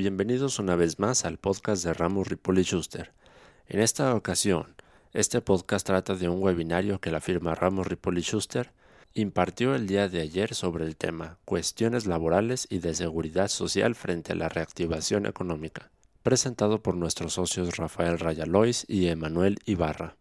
Bienvenidos una vez más al podcast de Ramos Ripoli Schuster. En esta ocasión, este podcast trata de un webinario que la firma Ramos Ripoli Schuster impartió el día de ayer sobre el tema Cuestiones laborales y de seguridad social frente a la reactivación económica, presentado por nuestros socios Rafael Rayalois y Emanuel Ibarra.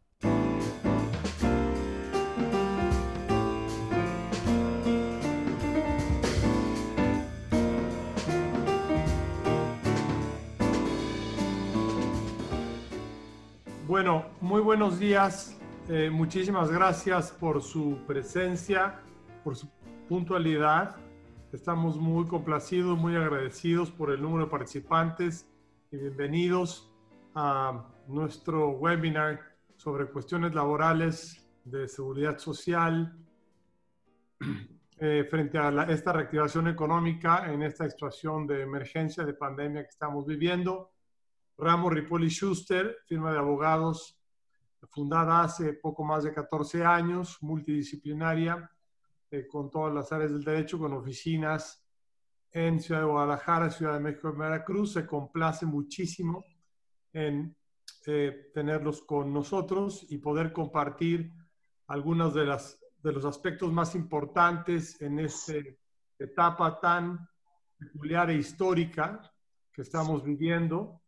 Buenos días. Eh, muchísimas gracias por su presencia, por su puntualidad. Estamos muy complacidos, muy agradecidos por el número de participantes y bienvenidos a nuestro webinar sobre cuestiones laborales de seguridad social eh, frente a esta reactivación económica en esta situación de emergencia, de pandemia que estamos viviendo. Ramos Ripoli Schuster, firma de abogados fundada hace poco más de 14 años, multidisciplinaria, eh, con todas las áreas del derecho, con oficinas en Ciudad de Guadalajara, Ciudad de México y Veracruz. Se complace muchísimo en eh, tenerlos con nosotros y poder compartir algunos de, de los aspectos más importantes en esta etapa tan peculiar e histórica que estamos viviendo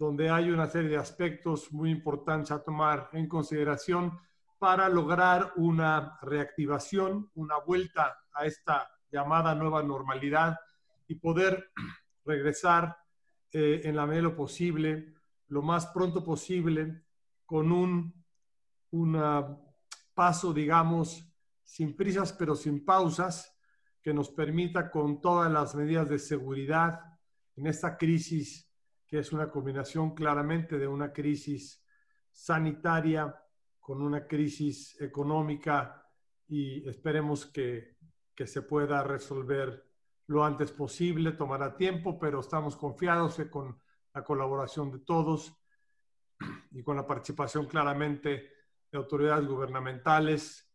donde hay una serie de aspectos muy importantes a tomar en consideración para lograr una reactivación, una vuelta a esta llamada nueva normalidad y poder regresar eh, en la medida lo posible, lo más pronto posible, con un paso, digamos, sin prisas pero sin pausas, que nos permita con todas las medidas de seguridad en esta crisis que es una combinación claramente de una crisis sanitaria con una crisis económica y esperemos que, que se pueda resolver lo antes posible. Tomará tiempo, pero estamos confiados que con la colaboración de todos y con la participación claramente de autoridades gubernamentales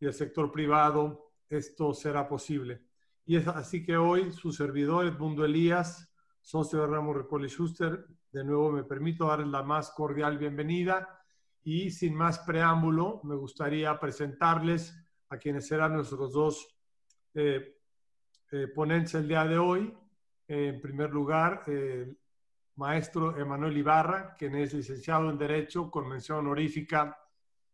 y del sector privado, esto será posible. Y es así que hoy su servidor Edmundo Elías socio de Ramos Repoli Schuster. De nuevo me permito darles la más cordial bienvenida y sin más preámbulo me gustaría presentarles a quienes serán nuestros dos eh, eh, ponentes el día de hoy. en primer lugar, el maestro Emanuel Ibarra, quien es licenciado en Derecho con mención honorífica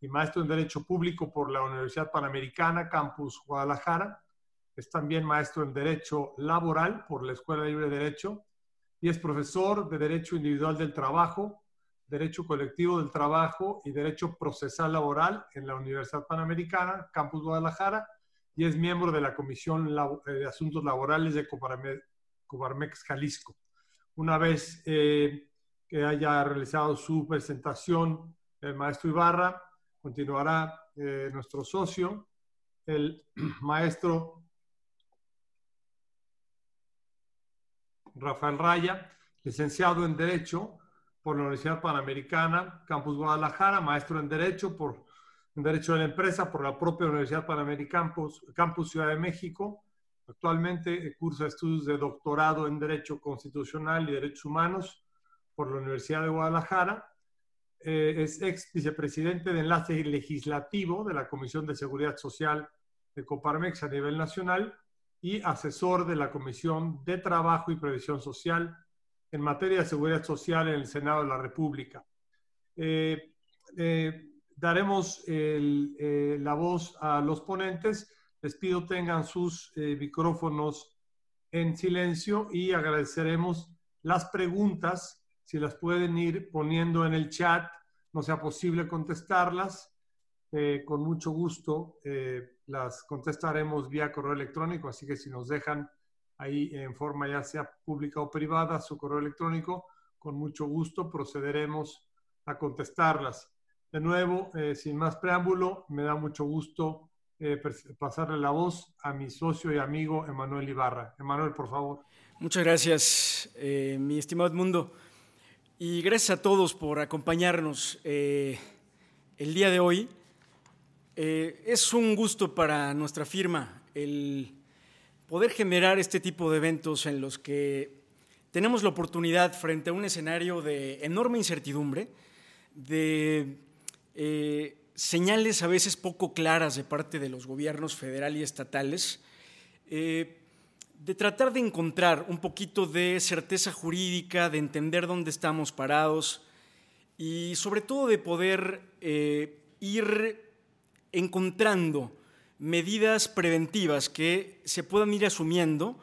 y maestro en Derecho Público por la Universidad Panamericana, Campus Guadalajara. Es también maestro en Derecho Laboral por la Escuela Libre de Derecho y es profesor de Derecho Individual del Trabajo, Derecho Colectivo del Trabajo y Derecho Procesal Laboral en la Universidad Panamericana, Campus Guadalajara, y es miembro de la Comisión eh, de Asuntos Laborales de Coparmex Jalisco. Una vez eh, que haya realizado su presentación el maestro Ibarra, continuará eh, nuestro socio, el maestro Rafael Raya, licenciado en Derecho por la Universidad Panamericana, Campus Guadalajara, maestro en Derecho por en Derecho de la Empresa por la propia Universidad Panamericana, Campus, Ciudad de México. Actualmente cursa estudios de doctorado en Derecho Constitucional y Derechos Humanos por la Universidad de Guadalajara. Eh, es ex vicepresidente de enlace legislativo de la Comisión de Seguridad Social de Coparmex a nivel nacional y asesor de la Comisión de Trabajo y Previsión Social en materia de seguridad social en el Senado de la República. Eh, eh, daremos eh, la voz a los ponentes. Les pido tengan sus micrófonos en silencio y agradeceremos las preguntas, si las pueden ir poniendo en el chat, no sea posible contestarlas. Con mucho gusto las contestaremos vía correo electrónico, así que si nos dejan ahí en forma ya sea pública o privada su correo electrónico, con mucho gusto procederemos a contestarlas. De nuevo, eh, sin más preámbulo, me da mucho gusto eh, pasarle la voz a mi socio y amigo Emanuel Ibarra. Emanuel, por favor. Muchas gracias, eh, mi estimado Edmundo. Y gracias a todos por acompañarnos el día de hoy. Eh, es un gusto para nuestra firma el poder generar este tipo de eventos en los que tenemos la oportunidad frente a un escenario de enorme incertidumbre, de eh, señales a veces poco claras de parte de los gobiernos federal y estatales, eh, de tratar de encontrar un poquito de certeza jurídica, de entender dónde estamos parados y sobre todo de poder ir encontrando medidas preventivas que se puedan ir asumiendo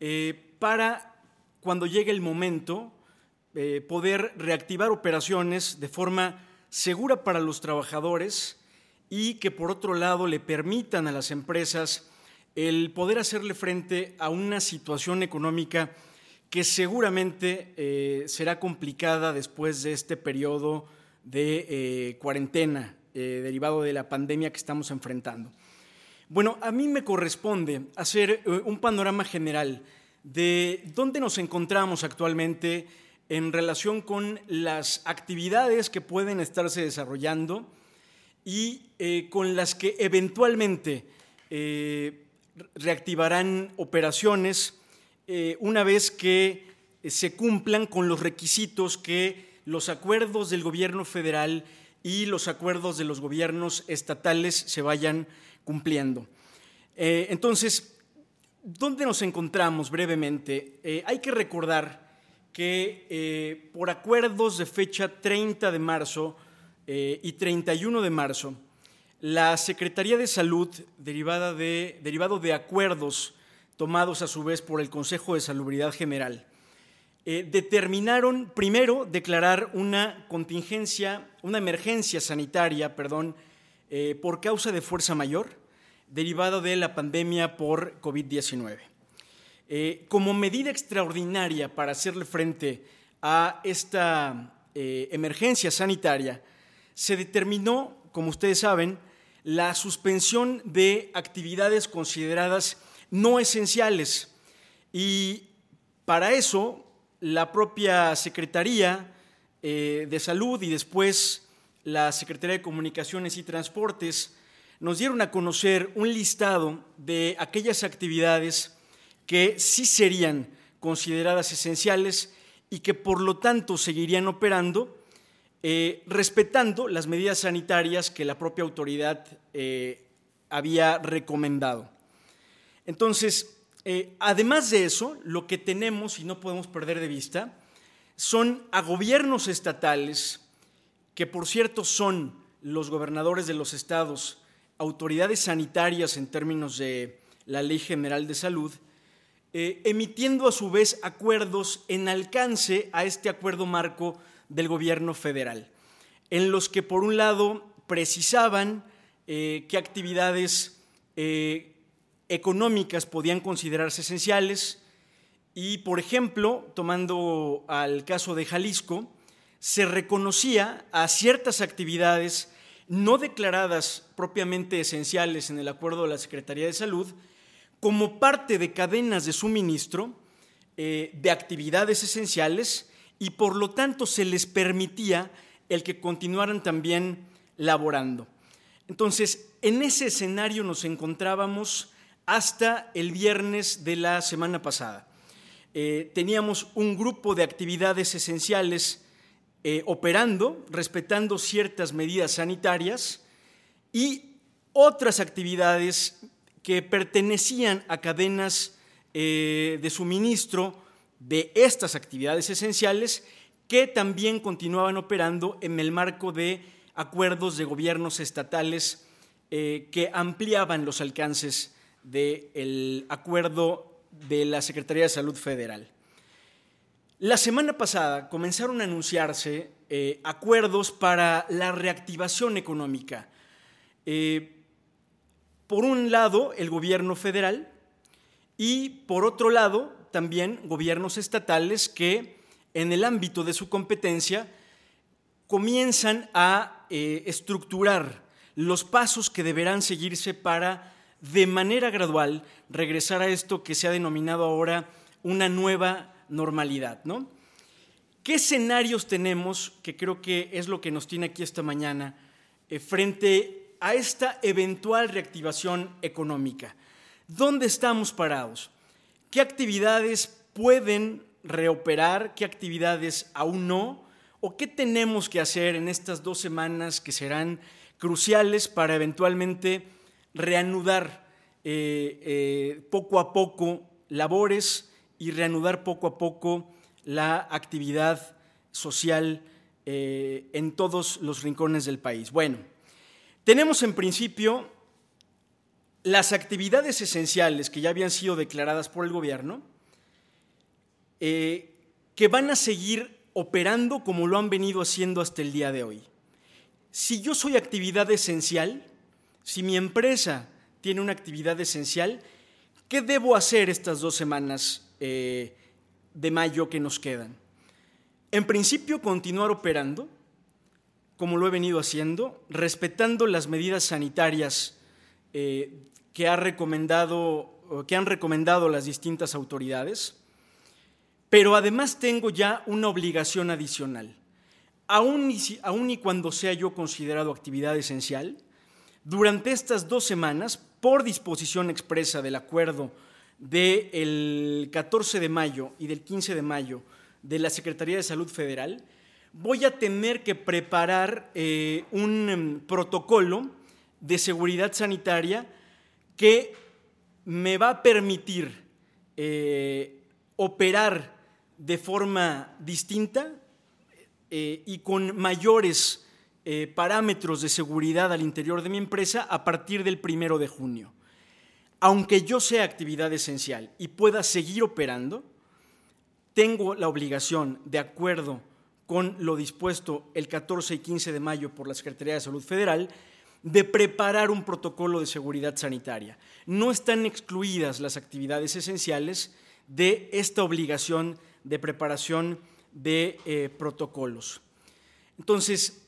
eh, para cuando llegue el momento poder reactivar operaciones de forma segura para los trabajadores y que por otro lado le permitan a las empresas el poder hacerle frente a una situación económica que seguramente eh, será complicada después de este periodo de eh, cuarentena eh, derivado de la pandemia que estamos enfrentando. Bueno, a mí me corresponde hacer un panorama general de dónde nos encontramos actualmente en relación con las actividades que pueden estarse desarrollando y con las que eventualmente reactivarán operaciones eh, una vez que eh, se cumplan con los requisitos que los acuerdos del gobierno federal y los acuerdos de los gobiernos estatales se vayan cumpliendo. Eh, entonces, ¿dónde nos encontramos brevemente? hay que recordar que por acuerdos de fecha 30 de marzo y 31 de marzo, la Secretaría de Salud, derivada de, derivado de acuerdos tomados a su vez por el Consejo de Salubridad General, eh, determinaron primero declarar una contingencia, una emergencia sanitaria, perdón, eh, por causa de fuerza mayor, derivada de la pandemia por COVID-19. Eh, como medida extraordinaria para hacerle frente a esta emergencia sanitaria, se determinó, como ustedes saben, la suspensión de actividades consideradas no esenciales. Y para eso, la propia Secretaría eh, de Salud y después la Secretaría de Comunicaciones y Transportes nos dieron a conocer un listado de aquellas actividades que sí serían consideradas esenciales y que por lo tanto seguirían operando eh, respetando las medidas sanitarias que la propia autoridad eh, había recomendado. Entonces, eh, además de eso, lo que tenemos y no podemos perder de vista son a gobiernos estatales, que por cierto son los gobernadores de los estados, autoridades sanitarias en términos de la Ley General de Salud, emitiendo a su vez acuerdos en alcance a este acuerdo marco del gobierno federal, en los que por un lado precisaban eh, qué actividades eh, económicas podían considerarse esenciales y, por ejemplo, tomando al caso de Jalisco, se reconocía a ciertas actividades no declaradas propiamente esenciales en el acuerdo de la Secretaría de Salud como parte de cadenas de suministro eh, de actividades esenciales y por lo tanto se les permitía el que continuaran también laborando. Entonces, en ese escenario nos encontrábamos hasta el viernes de la semana pasada. Eh, teníamos un grupo de actividades esenciales eh, operando, respetando ciertas medidas sanitarias y otras actividades que pertenecían a cadenas eh, de suministro de estas actividades esenciales que también continuaban operando en el marco de acuerdos de gobiernos estatales que ampliaban los alcances del acuerdo de la Secretaría de Salud Federal. La semana pasada comenzaron a anunciarse eh, acuerdos para la reactivación económica. Eh, por un lado, el gobierno federal y por otro lado, también gobiernos estatales que en el ámbito de su competencia comienzan a eh, estructurar los pasos que deberán seguirse para, de manera gradual, regresar a esto que se ha denominado ahora una nueva normalidad. ¿no? ¿Qué escenarios tenemos, que creo que es lo que nos tiene aquí esta mañana, eh, frente a esta eventual reactivación económica? ¿Dónde estamos parados? ¿Qué actividades pueden reoperar, qué actividades aún no, o qué tenemos que hacer en estas dos semanas que serán cruciales para eventualmente reanudar eh, eh, poco a poco labores y reanudar poco a poco la actividad social eh, en todos los rincones del país. Bueno, tenemos en principio las actividades esenciales que ya habían sido declaradas por el gobierno, que van a seguir operando como lo han venido haciendo hasta el día de hoy. Si yo soy actividad esencial, si mi empresa tiene una actividad esencial, ¿qué debo hacer estas dos semanas eh, de mayo que nos quedan? En principio, continuar operando, como lo he venido haciendo, respetando las medidas sanitarias eh, que, ha recomendado, que han recomendado las distintas autoridades, pero además tengo ya una obligación adicional. Aún y, aún y cuando sea yo considerado actividad esencial, durante estas dos semanas, por disposición expresa del acuerdo del 14 de mayo y del 15 de mayo de la Secretaría de Salud Federal, voy a tener que preparar eh, un em, protocolo de seguridad sanitaria que me va a permitir eh, operar de forma distinta eh, y con mayores eh, parámetros de seguridad al interior de mi empresa a partir del primero de junio. Aunque yo sea actividad esencial y pueda seguir operando, tengo la obligación, de acuerdo con lo dispuesto el 14 y 15 de mayo por la Secretaría de Salud Federal, de preparar un protocolo de seguridad sanitaria. No están excluidas las actividades esenciales de esta obligación de preparación de eh, protocolos. Entonces,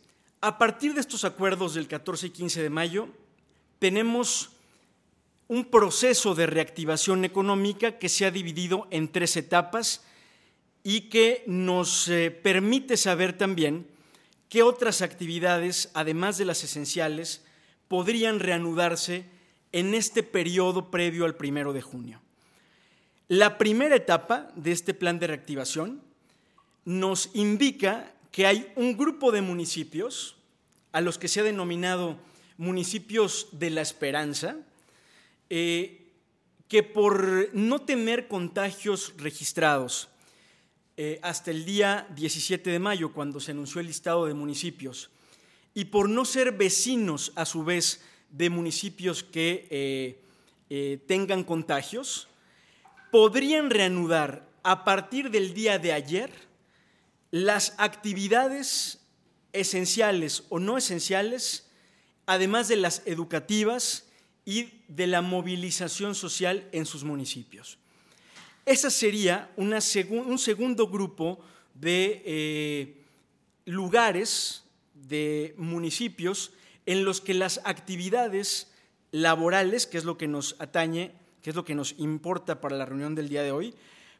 a partir de estos acuerdos del 14 y 15 de mayo, tenemos un proceso de reactivación económica que se ha dividido en tres etapas y que nos eh, permite saber también qué otras actividades, además de las esenciales, podrían reanudarse en este periodo previo al primero de junio. La primera etapa de este plan de reactivación nos indica que hay un grupo de municipios a los que se ha denominado municipios de la esperanza, eh, que por no tener contagios registrados eh, hasta el día 17 de mayo, cuando se anunció el listado de municipios, y por no ser vecinos a su vez de municipios que eh, tengan contagios, podrían reanudar a partir del día de ayer las actividades esenciales o no esenciales, además de las educativas y de la movilización social en sus municipios. Ese sería un segundo grupo de eh, lugares, de municipios, en los que las actividades laborales, que es lo que nos atañe, que es lo que nos importa para la reunión del día de hoy,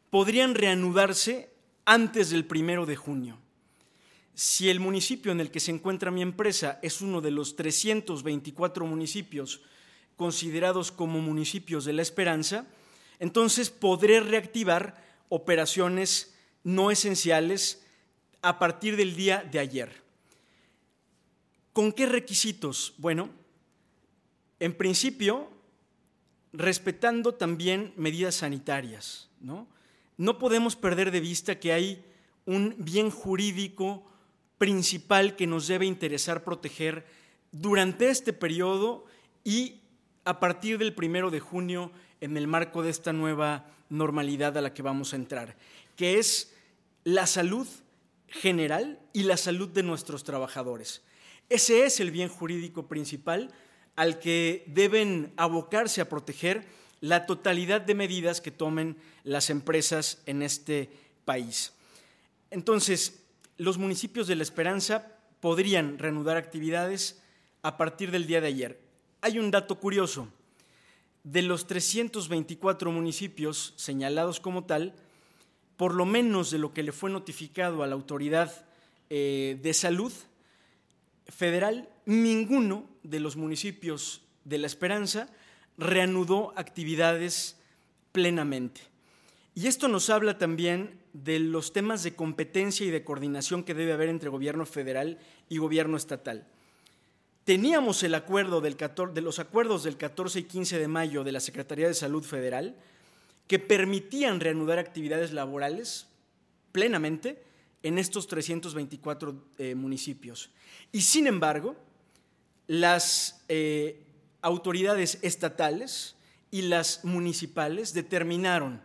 podrían reanudarse antes del primero de junio. Si el municipio en el que se encuentra mi empresa es uno de los 324 municipios considerados como municipios de la esperanza, entonces podré reactivar operaciones no esenciales a partir del día de ayer. ¿Con qué requisitos? Bueno, en principio, respetando también medidas sanitarias. ¿no? No podemos perder de vista que hay un bien jurídico principal que nos debe interesar proteger durante este periodo y a partir del primero de junio en el marco de esta nueva normalidad a la que vamos a entrar, que es la salud general y la salud de nuestros trabajadores. Ese es el bien jurídico principal al que deben abocarse a proteger la totalidad de medidas que tomen las empresas en este país. Entonces, los municipios de La Esperanza podrían reanudar actividades a partir del día de ayer. Hay un dato curioso. De los 324 municipios señalados como tal, por lo menos de lo que le fue notificado a la autoridad eh, de salud federal, ninguno de los municipios de La Esperanza reanudó actividades plenamente. Y esto nos habla también de los temas de competencia y de coordinación que debe haber entre gobierno federal y gobierno estatal. Teníamos el acuerdo del de los acuerdos del 14 y 15 de mayo de la Secretaría de Salud Federal que permitían reanudar actividades laborales plenamente en estos 324 eh, municipios. Y sin embargo, las eh, autoridades estatales y las municipales determinaron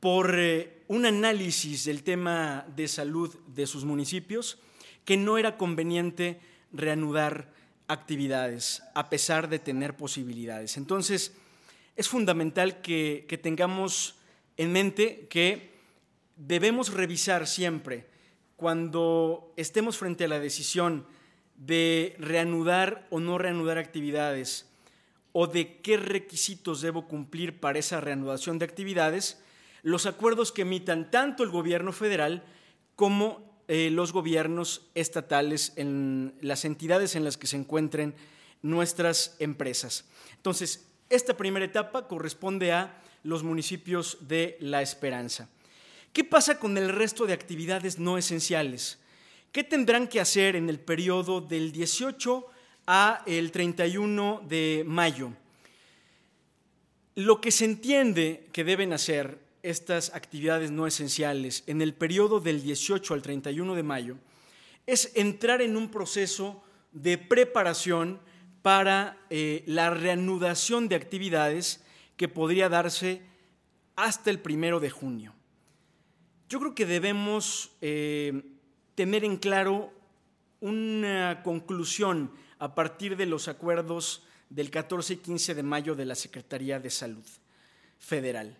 por eh, un análisis del tema de salud de sus municipios que no era conveniente reanudar actividades a pesar de tener posibilidades. Entonces, es fundamental que, que tengamos en mente que debemos revisar siempre cuando estemos frente a la decisión de reanudar o no reanudar actividades o de qué requisitos debo cumplir para esa reanudación de actividades, los acuerdos que emitan tanto el gobierno federal como eh, los gobiernos estatales en las entidades en las que se encuentren nuestras empresas. Entonces, esta primera etapa corresponde a los municipios de La Esperanza. ¿Qué pasa con el resto de actividades no esenciales? ¿Qué tendrán que hacer en el periodo del 18 a el 31 de mayo? Lo que se entiende que deben hacer estas actividades no esenciales en el periodo del 18 al 31 de mayo es entrar en un proceso de preparación para eh, la reanudación de actividades que podría darse hasta el primero de junio. Yo creo que debemos eh, tener en claro una conclusión a partir de los acuerdos del 14 y 15 de mayo de la Secretaría de Salud Federal.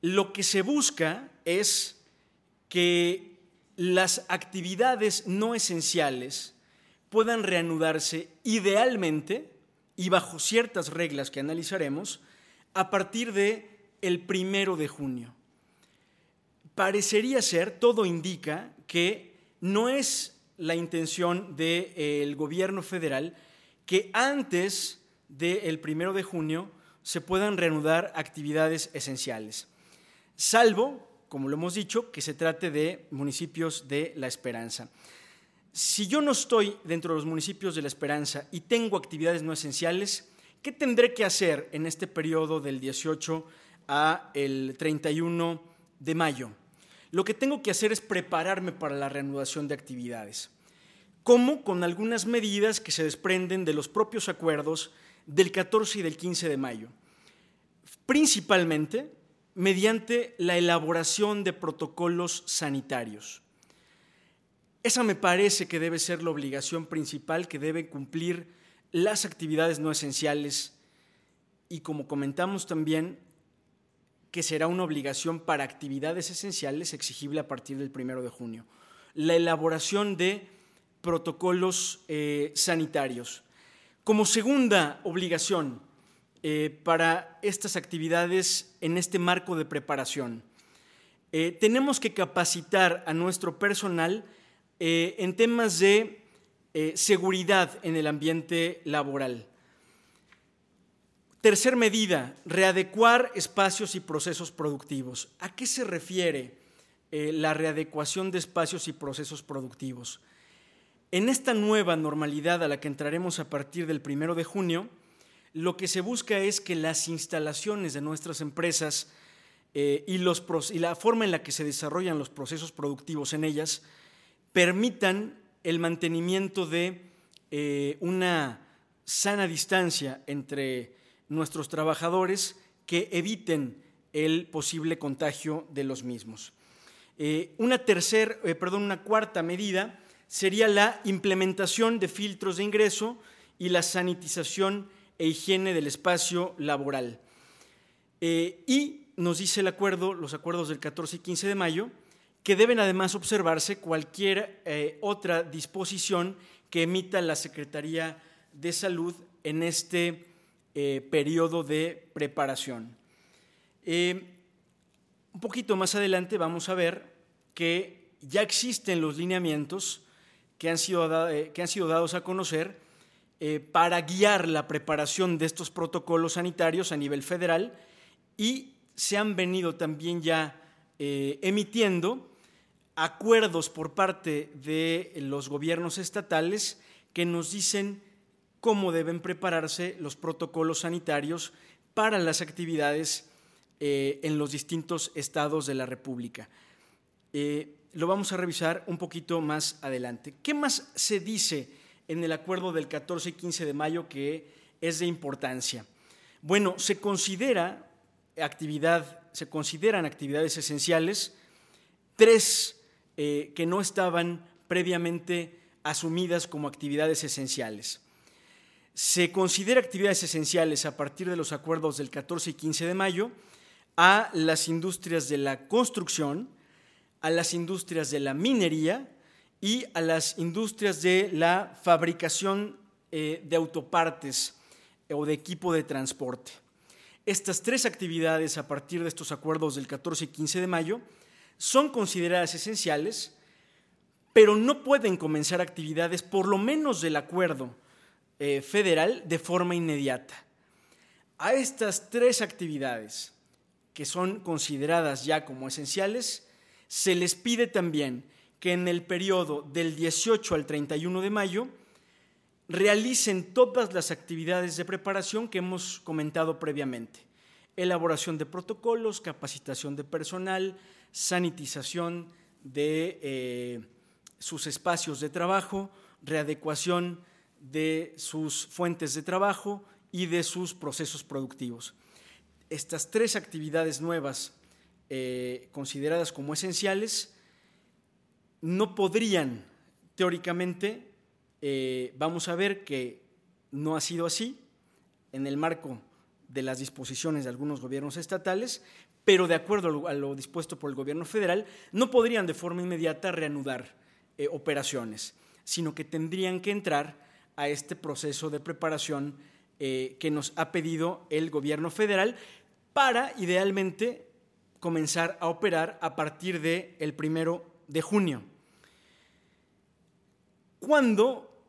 Lo que se busca es que las actividades no esenciales puedan reanudarse idealmente y bajo ciertas reglas que analizaremos a partir de el primero de junio parecería ser, todo indica que no es la intención del gobierno federal que antes del primero de junio se puedan reanudar actividades esenciales, salvo, como lo hemos dicho, que se trate de municipios de La Esperanza. Si yo no estoy dentro de los municipios de La Esperanza y tengo actividades no esenciales, ¿qué tendré que hacer en este periodo del 18 a el 31 de mayo? Lo que tengo que hacer es prepararme para la reanudación de actividades. ¿Cómo? Con algunas medidas que se desprenden de los propios acuerdos del 14 y del 15 de mayo. Principalmente mediante la elaboración de protocolos sanitarios. Esa me parece que debe ser la obligación principal que deben cumplir las actividades no esenciales y como comentamos también que será una obligación para actividades esenciales exigible a partir del primero de junio. La elaboración de protocolos eh, sanitarios. Como segunda obligación eh, para estas actividades en este marco de preparación, eh, tenemos que capacitar a nuestro personal en temas de seguridad en el ambiente laboral. Tercer medida, readecuar espacios y procesos productivos. ¿A qué se refiere eh, la readecuación de espacios y procesos productivos? En esta nueva normalidad a la que entraremos a partir del primero de junio, lo que se busca es que las instalaciones de nuestras empresas eh, y, la forma en la que se desarrollan los procesos productivos en ellas permitan el mantenimiento de eh, una sana distancia entre nuestros trabajadores que eviten el posible contagio de los mismos. Eh, una tercer, eh, perdón, una cuarta medida sería la implementación de filtros de ingreso y la sanitización e higiene del espacio laboral. Eh, y nos dice el acuerdo, los acuerdos del 14 y 15 de mayo, que deben además observarse cualquier otra disposición que emita la Secretaría de Salud en este eh, periodo de preparación. Eh, un poquito más adelante vamos a ver que ya existen los lineamientos que han sido, eh, que han sido dados a conocer para guiar la preparación de estos protocolos sanitarios a nivel federal y se han venido también ya emitiendo acuerdos por parte de los gobiernos estatales que nos dicen cómo deben prepararse los protocolos sanitarios para las actividades eh, en los distintos estados de la República. Eh, lo vamos a revisar un poquito más adelante. ¿Qué más se dice en el acuerdo del 14 y 15 de mayo que es de importancia? Bueno, se considera actividad, se consideran actividades esenciales tres eh, que no estaban previamente asumidas como actividades esenciales. Se considera actividades esenciales a partir de los acuerdos del 14 y 15 de mayo a las industrias de la construcción, a las industrias de la minería y a las industrias de la fabricación eh, de autopartes o de equipo de transporte. Estas tres actividades a partir de estos acuerdos del 14 y 15 de mayo son consideradas esenciales, pero no pueden comenzar actividades, por lo menos del acuerdo eh, federal, de forma inmediata. A estas tres actividades, que son consideradas ya como esenciales, se les pide también que en el periodo del 18 al 31 de mayo realicen todas las actividades de preparación que hemos comentado previamente. Elaboración de protocolos, capacitación de personal, sanitización de eh, sus espacios de trabajo, readecuación de sus fuentes de trabajo y de sus procesos productivos. Estas tres actividades nuevas eh, consideradas como esenciales no podrían, teóricamente, eh, vamos a ver que no ha sido así en el marco de las disposiciones de algunos gobiernos estatales, pero de acuerdo a lo, dispuesto por el gobierno federal, no podrían de forma inmediata reanudar eh, operaciones, sino que tendrían que entrar a este proceso de preparación eh, que nos ha pedido el gobierno federal para, idealmente, comenzar a operar a partir del el primero de junio. Cuando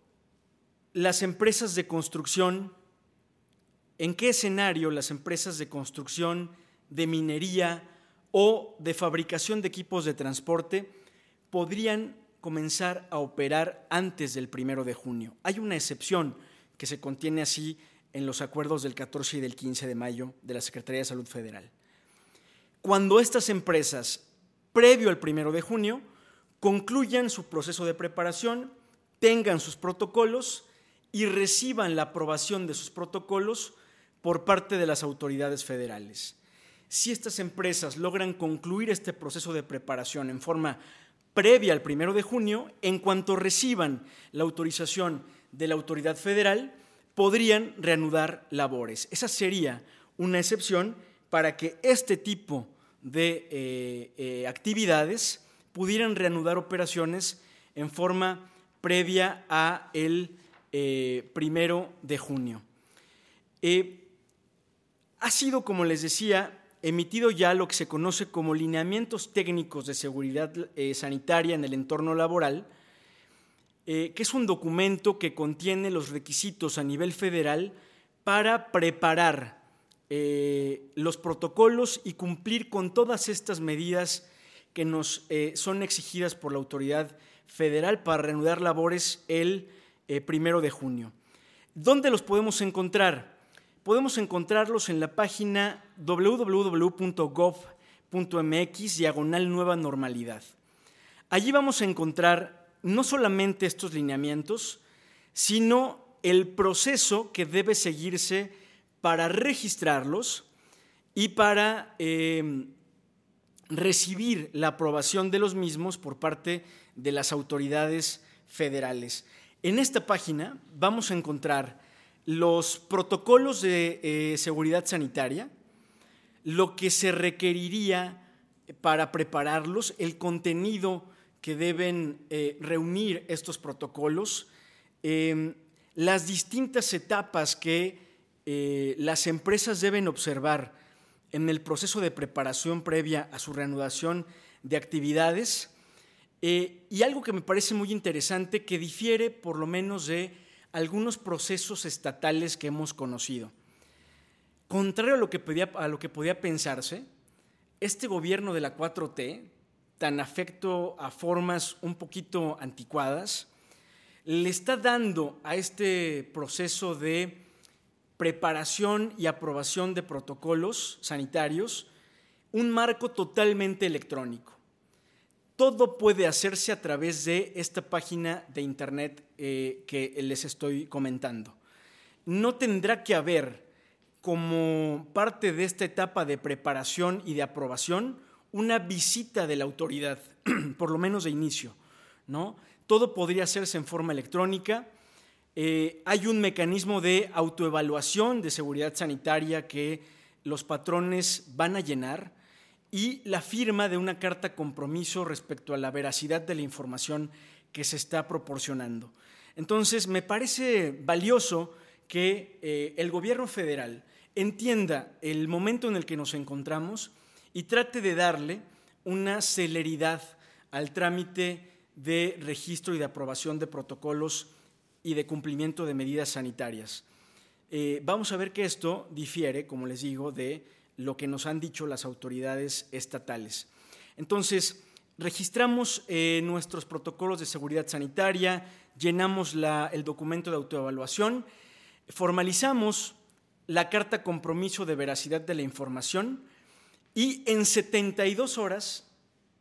las empresas de construcción, en qué escenario las empresas de construcción de minería o de fabricación de equipos de transporte podrían comenzar a operar antes del primero de junio. Hay una excepción que se contiene así en los acuerdos del 14 y del 15 de mayo de la Secretaría de Salud Federal. Cuando estas empresas, previo al primero de junio, concluyan su proceso de preparación, tengan sus protocolos y reciban la aprobación de sus protocolos por parte de las autoridades federales si estas empresas logran concluir este proceso de preparación en forma previa al primero de junio, en cuanto reciban la autorización de la autoridad federal, podrían reanudar labores. Esa sería una excepción para que este tipo de eh, eh, actividades pudieran reanudar operaciones en forma previa a el eh, primero de junio. ha sido, como les decía, emitido ya lo que se conoce como lineamientos técnicos de seguridad eh, sanitaria en el entorno laboral, eh, que es un documento que contiene los requisitos a nivel federal para preparar eh, los protocolos y cumplir con todas estas medidas que nos son exigidas por la autoridad federal para reanudar labores el primero de junio. ¿Dónde los podemos encontrar? podemos encontrarlos en la página www.gov.mx diagonal nueva normalidad. Allí vamos a encontrar no solamente estos lineamientos, sino el proceso que debe seguirse para registrarlos y para em, recibir la aprobación de los mismos por parte de las autoridades federales. En esta página vamos a encontrar los protocolos de eh, seguridad sanitaria, lo que se requeriría para prepararlos, el contenido que deben eh, reunir estos protocolos, em, las distintas etapas que eh, las empresas deben observar en el proceso de preparación previa a su reanudación de actividades, y algo que me parece muy interesante, que difiere por lo menos de algunos procesos estatales que hemos conocido. Contrario a lo que podía, a lo que podía pensarse, este gobierno de la 4T, tan afecto a formas un poquito anticuadas, le está dando a este proceso de preparación y aprobación de protocolos sanitarios un marco totalmente electrónico. Todo puede hacerse a través de esta página de internet eh, que les estoy comentando. No tendrá que haber como parte de esta etapa de preparación y de aprobación una visita de la autoridad, por lo menos de inicio, ¿no? Todo podría hacerse en forma electrónica. Eh, hay un mecanismo de autoevaluación de seguridad sanitaria que los patrones van a llenar y la firma de una carta compromiso respecto a la veracidad de la información que se está proporcionando. Entonces, me parece valioso que eh, el gobierno federal entienda el momento en el que nos encontramos y trate de darle una celeridad al trámite de registro y de aprobación de protocolos y de cumplimiento de medidas sanitarias. Eh, vamos a ver que esto difiere, como les digo, de lo que nos han dicho las autoridades estatales. Entonces, registramos eh, nuestros protocolos de seguridad sanitaria, llenamos el documento de autoevaluación, formalizamos la carta compromiso de veracidad de la información y en 72 horas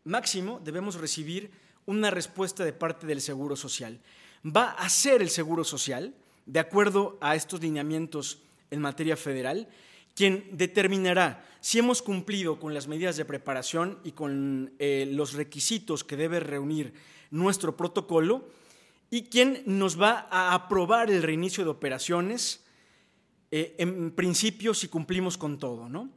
máximo debemos recibir una respuesta de parte del Seguro Social. Va a ser el Seguro Social, de acuerdo a estos lineamientos en materia federal, quien determinará si hemos cumplido con las medidas de preparación y con eh, los requisitos que debe reunir nuestro protocolo y quien nos va a aprobar el reinicio de operaciones, eh, en principio si cumplimos con todo. ¿no?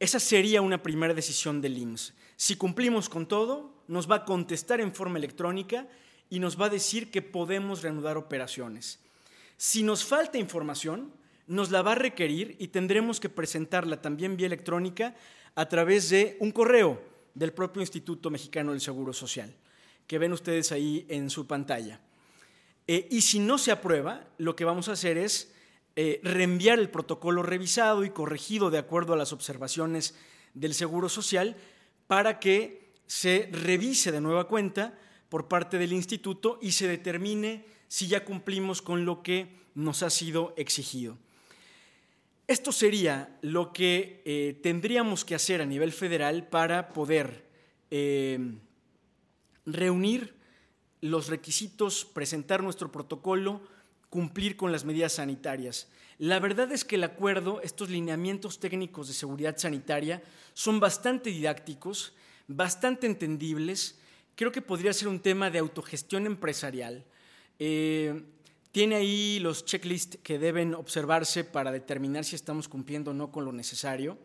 Esa sería una primera decisión del IMSS. Si cumplimos con todo, nos va a contestar en forma electrónica y nos va a decir que podemos reanudar operaciones. Si nos falta información, nos la va a requerir y tendremos que presentarla también vía electrónica a través de un correo del propio Instituto Mexicano del Seguro Social, que ven ustedes ahí en su pantalla. Eh, y si no se aprueba, lo que vamos a hacer es eh, reenviar el protocolo revisado y corregido de acuerdo a las observaciones del Seguro Social para que se revise de nueva cuenta por parte del instituto y se determine si ya cumplimos con lo que nos ha sido exigido. Esto sería lo que eh, tendríamos que hacer a nivel federal para poder eh, reunir los requisitos, presentar nuestro protocolo, cumplir con las medidas sanitarias. La verdad es que el acuerdo, estos lineamientos técnicos de seguridad sanitaria, son bastante didácticos, bastante entendibles. Creo que podría ser un tema de autogestión empresarial. Eh, tiene ahí los checklists que deben observarse para determinar si estamos cumpliendo o no con lo necesario.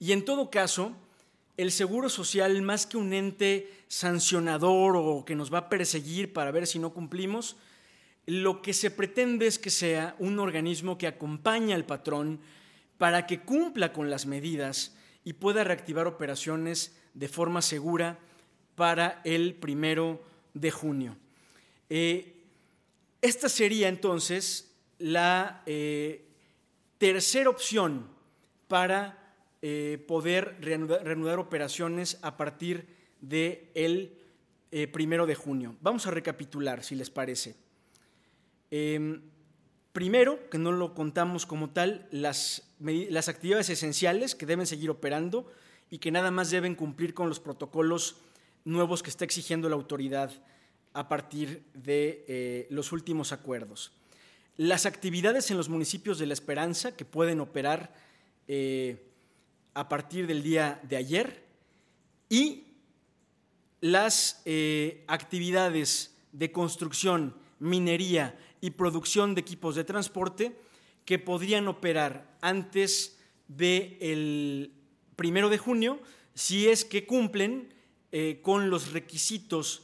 Y en todo caso, el Seguro Social, más que un ente sancionador o que nos va a perseguir para ver si no cumplimos, lo que se pretende es que sea un organismo que acompañe al patrón para que cumpla con las medidas y pueda reactivar operaciones de forma segura para el primero de junio. Eh, esta sería entonces la eh, tercera opción para eh, poder reanudar, operaciones a partir del de primero de junio. Vamos a recapitular, si les parece. Em, primero, que no lo contamos como tal, las, actividades esenciales que deben seguir operando y que nada más deben cumplir con los protocolos nuevos que está exigiendo la autoridad a partir de eh, los últimos acuerdos. Las actividades en los municipios de La Esperanza que pueden operar eh, a partir del día de ayer y las eh, actividades de construcción, minería y producción de equipos de transporte que podrían operar antes del primero de junio si es que cumplen eh, con los requisitos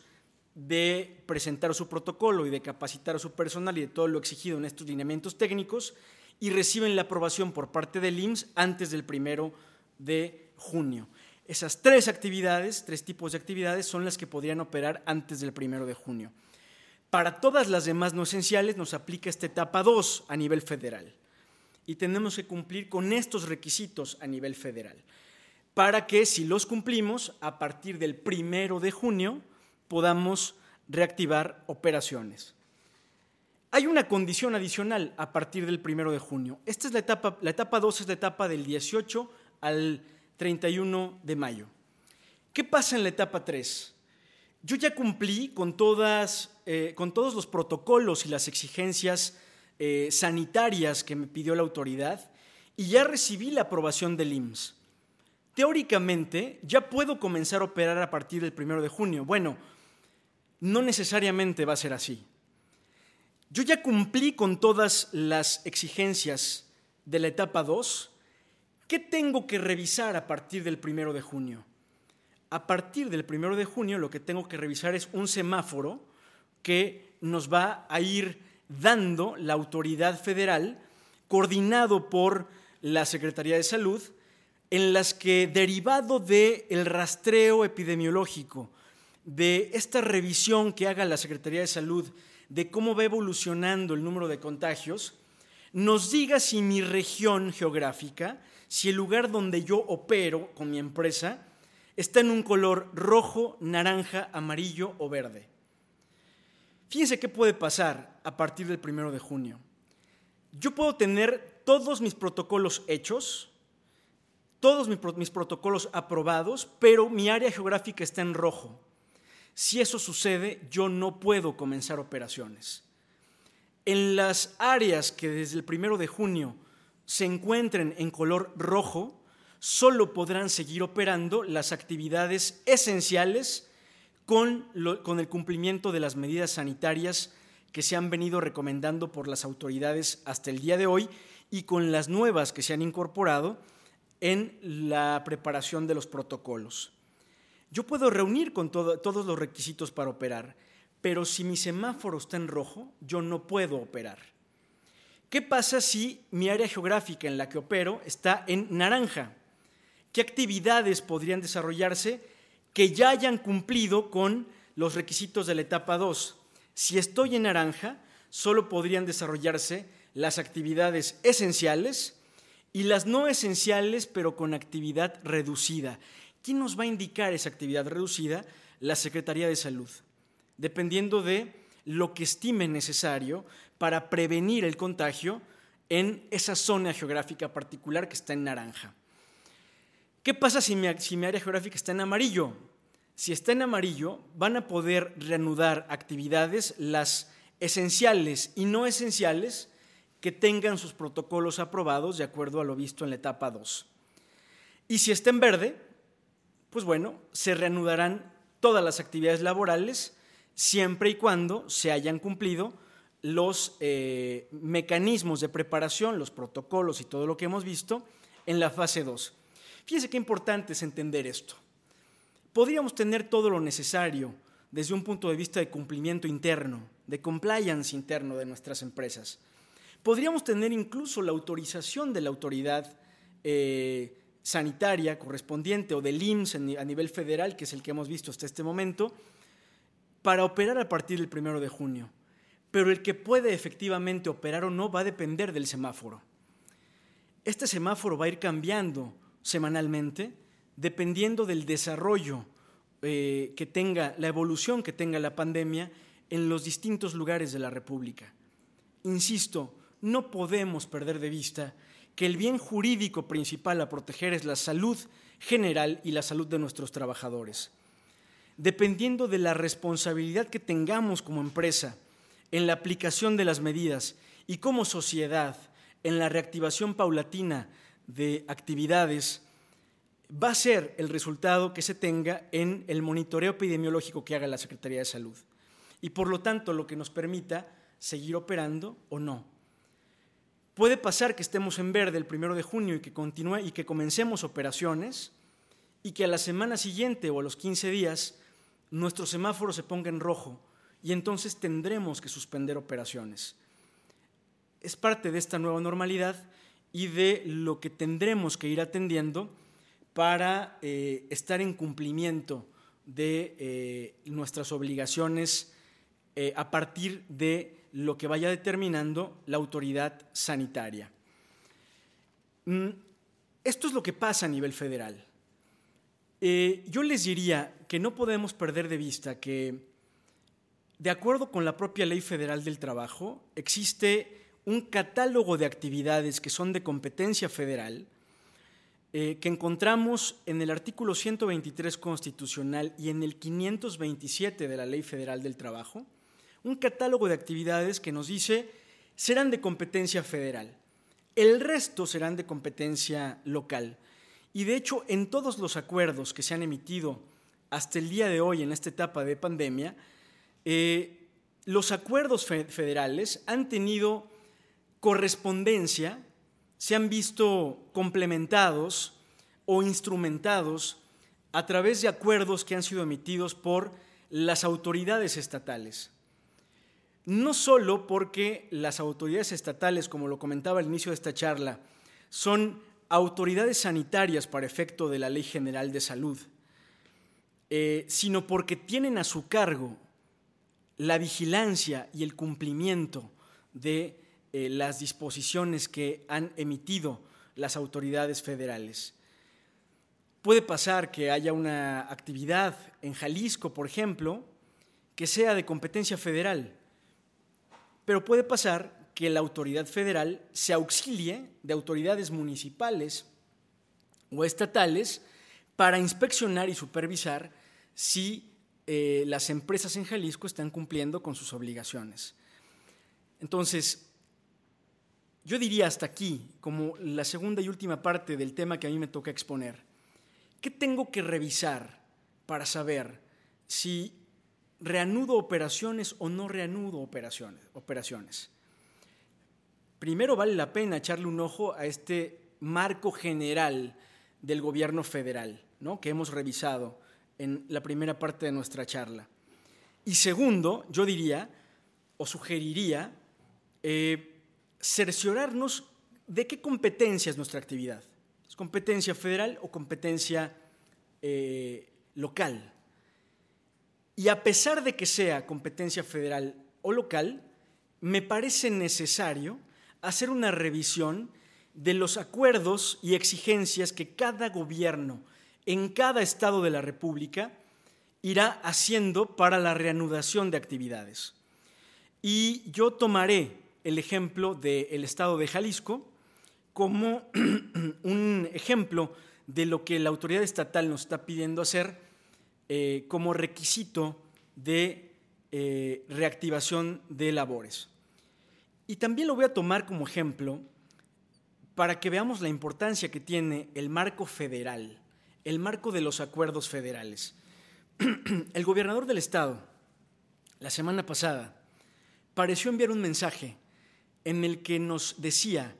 de presentar su protocolo y de capacitar a su personal y de todo lo exigido en estos lineamientos técnicos y reciben la aprobación por parte del IMSS antes del primero de junio. Esas tres actividades, tres tipos de actividades, son las que podrían operar antes del primero de junio. Para todas las demás no esenciales nos aplica esta etapa 2 a nivel federal y tenemos que cumplir con estos requisitos a nivel federal. para que si los cumplimos, a partir del primero de junio podamos reactivar operaciones. Hay una condición adicional a partir del primero de junio. Esta es la etapa, la etapa 2 es la etapa del 18 al 31 de mayo. ¿Qué pasa en la etapa 3? Yo ya cumplí con, todas, eh, con todos los protocolos y las exigencias eh, sanitarias que me pidió la autoridad y ya recibí la aprobación del IMSS. Teóricamente, ya puedo comenzar a operar a partir del primero de junio. Bueno, no necesariamente va a ser así. Yo ya cumplí con todas las exigencias de la etapa 2. ¿Qué tengo que revisar a partir del primero de junio? A partir del primero de junio lo que tengo que revisar es un semáforo que nos va a ir dando la autoridad federal, coordinado por la Secretaría de Salud, en las que derivado del el rastreo epidemiológico, de esta revisión que haga la Secretaría de Salud de cómo va evolucionando el número de contagios, nos diga si mi región geográfica, si el lugar donde yo opero con mi empresa, está en un color rojo, naranja, amarillo o verde. Fíjense qué puede pasar a partir del primero de junio. Yo puedo tener todos mis protocolos hechos, todos mis protocolos aprobados, pero mi área geográfica está en rojo. Si eso sucede, yo no puedo comenzar operaciones. En las áreas que desde el primero de junio se encuentren en color rojo, solo podrán seguir operando las actividades esenciales con, con, el cumplimiento de las medidas sanitarias que se han venido recomendando por las autoridades hasta el día de hoy y con las nuevas que se han incorporado en la preparación de los protocolos. Yo puedo reunir con todos los requisitos para operar, pero si mi semáforo está en rojo, yo no puedo operar. ¿Qué pasa si mi área geográfica en la que opero está en naranja? ¿Qué actividades podrían desarrollarse que ya hayan cumplido con los requisitos de la etapa 2? Si estoy en naranja, solo podrían desarrollarse las actividades esenciales y las no esenciales, pero con actividad reducida. ¿Quién nos va a indicar esa actividad reducida? La Secretaría de Salud, dependiendo de lo que estime necesario para prevenir el contagio en esa zona geográfica particular que está en naranja. ¿Qué pasa si mi, área geográfica está en amarillo? Si está en amarillo, van a poder reanudar actividades, las esenciales y no esenciales, que tengan sus protocolos aprobados de acuerdo a lo visto en la etapa 2. Y si está en verde, pues bueno, se reanudarán todas las actividades laborales siempre y cuando se hayan cumplido los eh, mecanismos de preparación, los protocolos y todo lo que hemos visto en la fase 2. Fíjense qué importante es entender esto. Podríamos tener todo lo necesario desde un punto de vista de cumplimiento interno, de compliance interno de nuestras empresas. Podríamos tener incluso la autorización de la autoridad eh, sanitaria correspondiente o del IMSS a nivel federal, que es el que hemos visto hasta este momento, para operar a partir del primero de junio. Pero el que puede efectivamente operar o no va a depender del semáforo. Este semáforo va a ir cambiando semanalmente dependiendo del desarrollo eh, que tenga, la evolución que tenga la pandemia en los distintos lugares de la República. Insisto, no podemos perder de vista que el bien jurídico principal a proteger es la salud general y la salud de nuestros trabajadores. Dependiendo de la responsabilidad que tengamos como empresa en la aplicación de las medidas y como sociedad en la reactivación paulatina de actividades, va a ser el resultado que se tenga en el monitoreo epidemiológico que haga la Secretaría de Salud. Y por lo tanto, lo que nos permita seguir operando o no. Puede pasar que estemos en verde el primero de junio y que, continúe, y que comencemos operaciones y que a la semana siguiente o a los 15 días nuestro semáforo se ponga en rojo y entonces tendremos que suspender operaciones. Es parte de esta nueva normalidad y de lo que tendremos que ir atendiendo para eh, estar en cumplimiento de eh, nuestras obligaciones eh, a partir de lo que vaya determinando la autoridad sanitaria. Mm, esto es lo que pasa a nivel federal. Yo les diría que no podemos perder de vista que, de acuerdo con la propia Ley Federal del Trabajo, existe un catálogo de actividades que son de competencia federal, eh, que encontramos en el artículo 123 constitucional y en el 527 de la Ley Federal del Trabajo, un catálogo de actividades que nos dice serán de competencia federal, el resto serán de competencia local. Y de hecho, en todos los acuerdos que se han emitido hasta el día de hoy en esta etapa de pandemia, eh, los acuerdos federales han tenido correspondencia, se han visto complementados o instrumentados a través de acuerdos que han sido emitidos por las autoridades estatales. No solo porque las autoridades estatales, como lo comentaba al inicio de esta charla, son autoridades sanitarias para efecto de la Ley General de Salud, eh, sino porque tienen a su cargo la vigilancia y el cumplimiento de eh, las disposiciones que han emitido las autoridades federales. Puede pasar que haya una actividad en Jalisco, por ejemplo, que sea de competencia federal, pero puede pasar que la autoridad federal se auxilie de autoridades municipales o estatales para inspeccionar y supervisar si eh, las empresas en Jalisco están cumpliendo con sus obligaciones. Entonces, yo diría hasta aquí, como la segunda y última parte del tema que a mí me toca exponer. ¿Qué tengo que revisar para saber si reanudo operaciones o no reanudo operaciones? operaciones? Primero vale la pena echarle un ojo a este marco general del gobierno federal, ¿no? que hemos revisado en la primera parte de nuestra charla. Y segundo, yo diría o sugeriría eh, cerciorarnos de qué competencia es nuestra actividad. ¿Es competencia federal o competencia eh, local? Y a pesar de que sea competencia federal o local, me parece necesario hacer una revisión de los acuerdos y exigencias que cada gobierno en cada estado de la República irá haciendo para la reanudación de actividades. Y yo tomaré el ejemplo del estado de Jalisco como un ejemplo de lo que la autoridad estatal nos está pidiendo hacer eh, como requisito de eh, reactivación de labores. Y también lo voy a tomar como ejemplo para que veamos la importancia que tiene el marco federal, el marco de los acuerdos federales. El gobernador del estado, la semana pasada, pareció enviar un mensaje en el que nos decía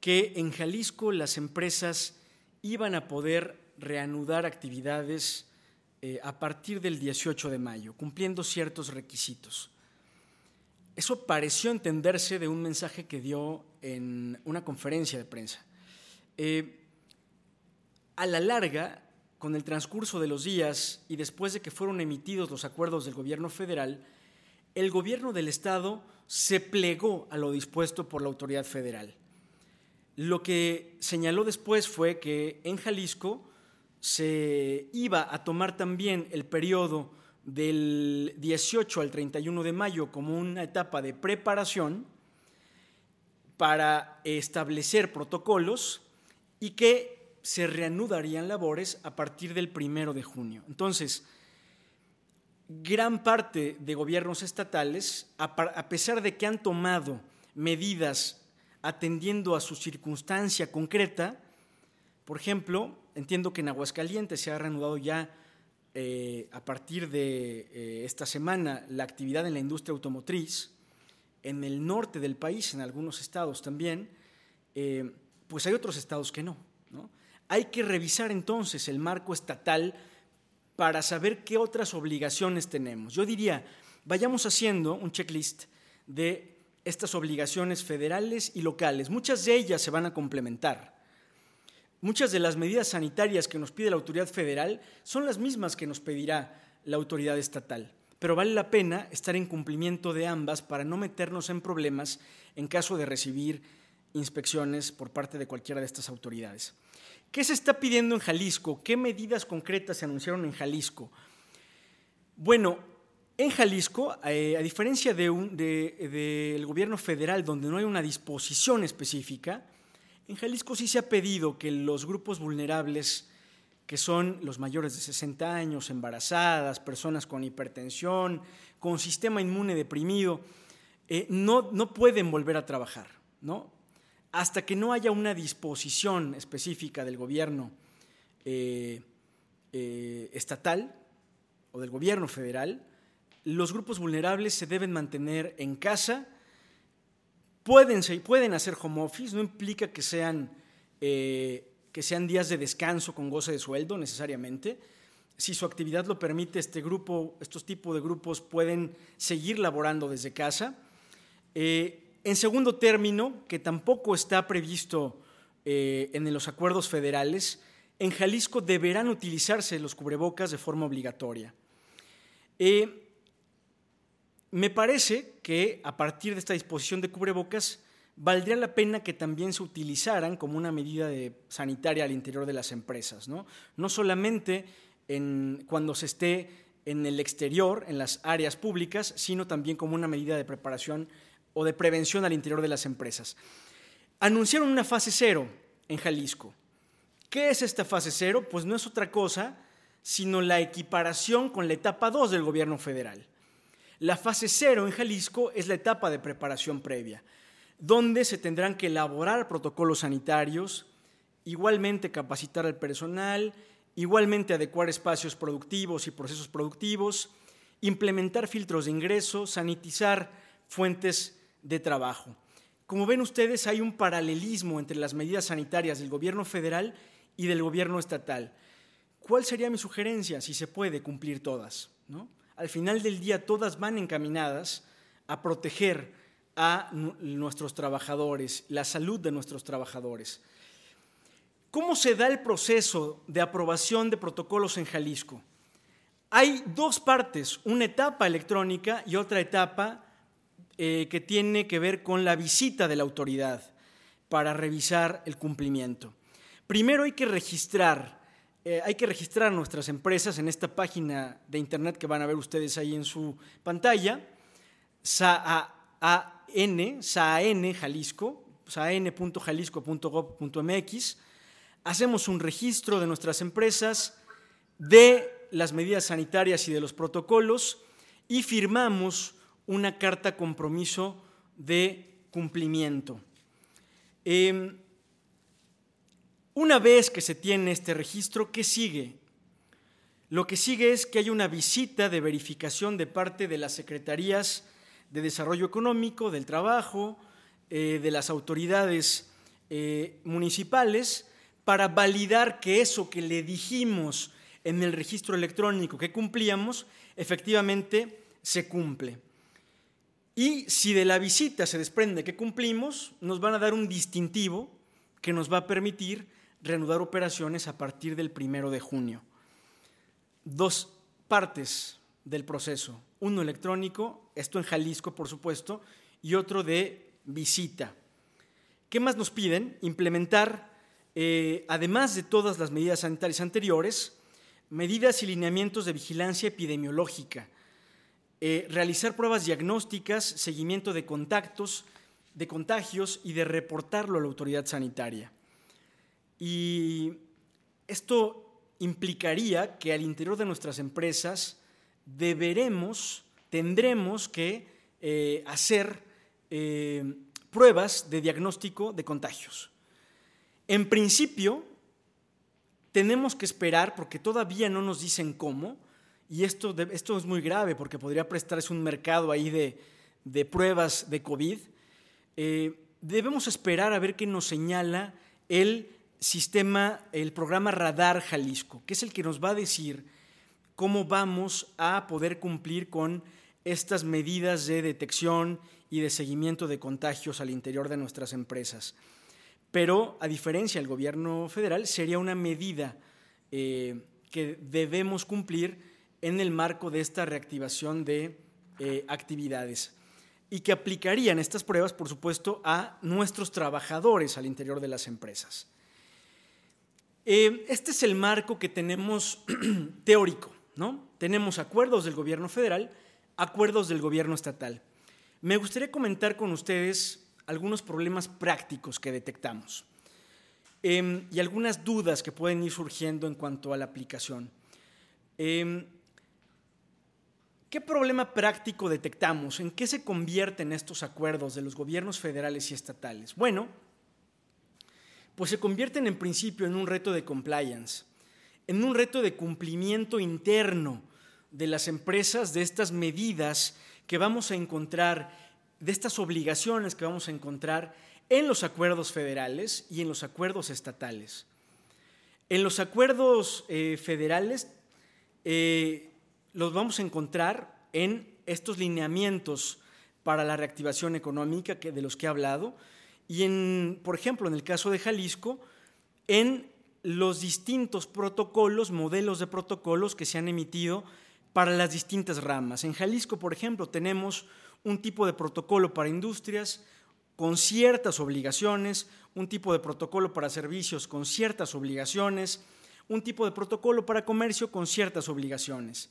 que en Jalisco las empresas iban a poder reanudar actividades eh, a partir del 18 de mayo, cumpliendo ciertos requisitos. Eso pareció entenderse de un mensaje que dio en una conferencia de prensa. Eh, a la larga, con el transcurso de los días y después de que fueron emitidos los acuerdos del gobierno federal, el gobierno del Estado se plegó a lo dispuesto por la autoridad federal. Lo que señaló después fue que en Jalisco se iba a tomar también el periodo del 18 al 31 de mayo como una etapa de preparación para establecer protocolos y que se reanudarían labores a partir del primero de junio. Entonces, gran parte de gobiernos estatales, a pesar de que han tomado medidas atendiendo a su circunstancia concreta, por ejemplo, entiendo que en Aguascalientes se ha reanudado ya eh, a partir de eh, esta semana la actividad en la industria automotriz, en el norte del país, en algunos estados también, eh, pues hay otros estados que no, no. Hay que revisar entonces el marco estatal para saber qué otras obligaciones tenemos. Yo diría, vayamos haciendo un checklist de estas obligaciones federales y locales. Muchas de ellas se van a complementar. Muchas de las medidas sanitarias que nos pide la autoridad federal son las mismas que nos pedirá la autoridad estatal. Pero vale la pena estar en cumplimiento de ambas para no meternos en problemas en caso de recibir inspecciones por parte de cualquiera de estas autoridades. ¿Qué se está pidiendo en Jalisco? ¿Qué medidas concretas se anunciaron en Jalisco? Bueno, en Jalisco, eh, a diferencia del de gobierno federal, donde no hay una disposición específica, en Jalisco sí se ha pedido que los grupos vulnerables, que son los mayores de 60 años, embarazadas, personas con hipertensión, con sistema inmune deprimido, eh, no, no pueden volver a trabajar, ¿no? Hasta que no haya una disposición específica del gobierno eh, estatal o del gobierno federal, los grupos vulnerables se deben mantener en casa, pueden, pueden hacer home office, no implica que sean, eh, que sean días de descanso con goce de sueldo necesariamente. Si su actividad lo permite, este grupo, estos tipos de grupos pueden seguir laborando desde casa. Eh, en segundo término, que tampoco está previsto eh, en los acuerdos federales, en Jalisco deberán utilizarse los cubrebocas de forma obligatoria. Me parece que a partir de esta disposición de cubrebocas, valdría la pena que también se utilizaran como una medida sanitaria al interior de las empresas, no, no solamente en, cuando se esté en el exterior, en las áreas públicas, sino también como una medida de preparación o de prevención al interior de las empresas. Anunciaron una fase cero en Jalisco. ¿Qué es esta fase cero? Pues no es otra cosa sino la equiparación con la etapa 2 del gobierno federal. La fase cero en Jalisco es la etapa de preparación previa, donde se tendrán que elaborar protocolos sanitarios, igualmente capacitar al personal, igualmente adecuar espacios productivos y procesos productivos, implementar filtros de ingreso, sanitizar fuentes de trabajo. Como ven ustedes, hay un paralelismo entre las medidas sanitarias del gobierno federal y del gobierno estatal. ¿Cuál sería mi sugerencia si se puede cumplir todas? ¿no? al final del día todas van encaminadas a proteger a nuestros trabajadores, la salud de nuestros trabajadores. ¿Cómo se da el proceso de aprobación de protocolos en Jalisco? Hay dos partes, una etapa electrónica y otra etapa eh, que tiene que ver con la visita de la autoridad para revisar el cumplimiento. Primero hay que registrar eh, hay que registrar nuestras empresas en esta página de internet que van a ver ustedes ahí en su pantalla, SAAN, SAAN Jalisco, saan.jalisco.gov.mx. Hacemos un registro de nuestras empresas, de las medidas sanitarias y de los protocolos y firmamos una carta compromiso de cumplimiento. Em, una vez que se tiene este registro, ¿qué sigue? Lo que sigue es que hay una visita de verificación de parte de las secretarías de Desarrollo Económico, del Trabajo, eh, de las autoridades eh, municipales, para validar que eso que le dijimos en el registro electrónico que cumplíamos, efectivamente se cumple. Y si de la visita se desprende que cumplimos, nos van a dar un distintivo que nos va a permitir reanudar operaciones a partir del primero de junio. Dos partes del proceso, uno electrónico, esto en Jalisco por supuesto, y otro de visita. ¿Qué más nos piden? Implementar, eh, además de todas las medidas sanitarias anteriores, medidas y lineamientos de vigilancia epidemiológica, eh, realizar pruebas diagnósticas, seguimiento de contactos, de contagios y de reportarlo a la autoridad sanitaria. Y esto implicaría que al interior de nuestras empresas deberemos, tendremos que eh, hacer eh, pruebas de diagnóstico de contagios. En principio, tenemos que esperar, porque todavía no nos dicen cómo, y esto, esto es muy grave porque podría prestarse un mercado ahí de, pruebas de COVID, eh, debemos esperar a ver qué nos señala el sistema, el programa Radar Jalisco, que es el que nos va a decir cómo vamos a poder cumplir con estas medidas de detección y de seguimiento de contagios al interior de nuestras empresas. Pero, a diferencia del gobierno federal, sería una medida eh, que debemos cumplir en el marco de esta reactivación de eh, actividades. y que aplicarían estas pruebas, por supuesto, a nuestros trabajadores al interior de las empresas. Eh, este es el marco que tenemos teórico, ¿no? Tenemos acuerdos del gobierno federal, acuerdos del gobierno estatal. Me gustaría comentar con ustedes algunos problemas prácticos que detectamos em, y algunas dudas que pueden ir surgiendo en cuanto a la aplicación. Em, ¿Qué problema práctico detectamos? ¿En qué se convierten estos acuerdos de los gobiernos federales y estatales? Bueno, pues se convierten en principio en un reto de compliance, en un reto de cumplimiento interno de las empresas de estas medidas que vamos a encontrar, de estas obligaciones que vamos a encontrar en los acuerdos federales y en los acuerdos estatales. En los acuerdos eh, federales eh, los vamos a encontrar en estos lineamientos para la reactivación económica que, de los que he hablado y, en, por ejemplo, en el caso de Jalisco, en los distintos protocolos, modelos de protocolos que se han emitido para las distintas ramas. En Jalisco, por ejemplo, tenemos un tipo de protocolo para industrias con ciertas obligaciones, un tipo de protocolo para servicios con ciertas obligaciones, un tipo de protocolo para comercio con ciertas obligaciones.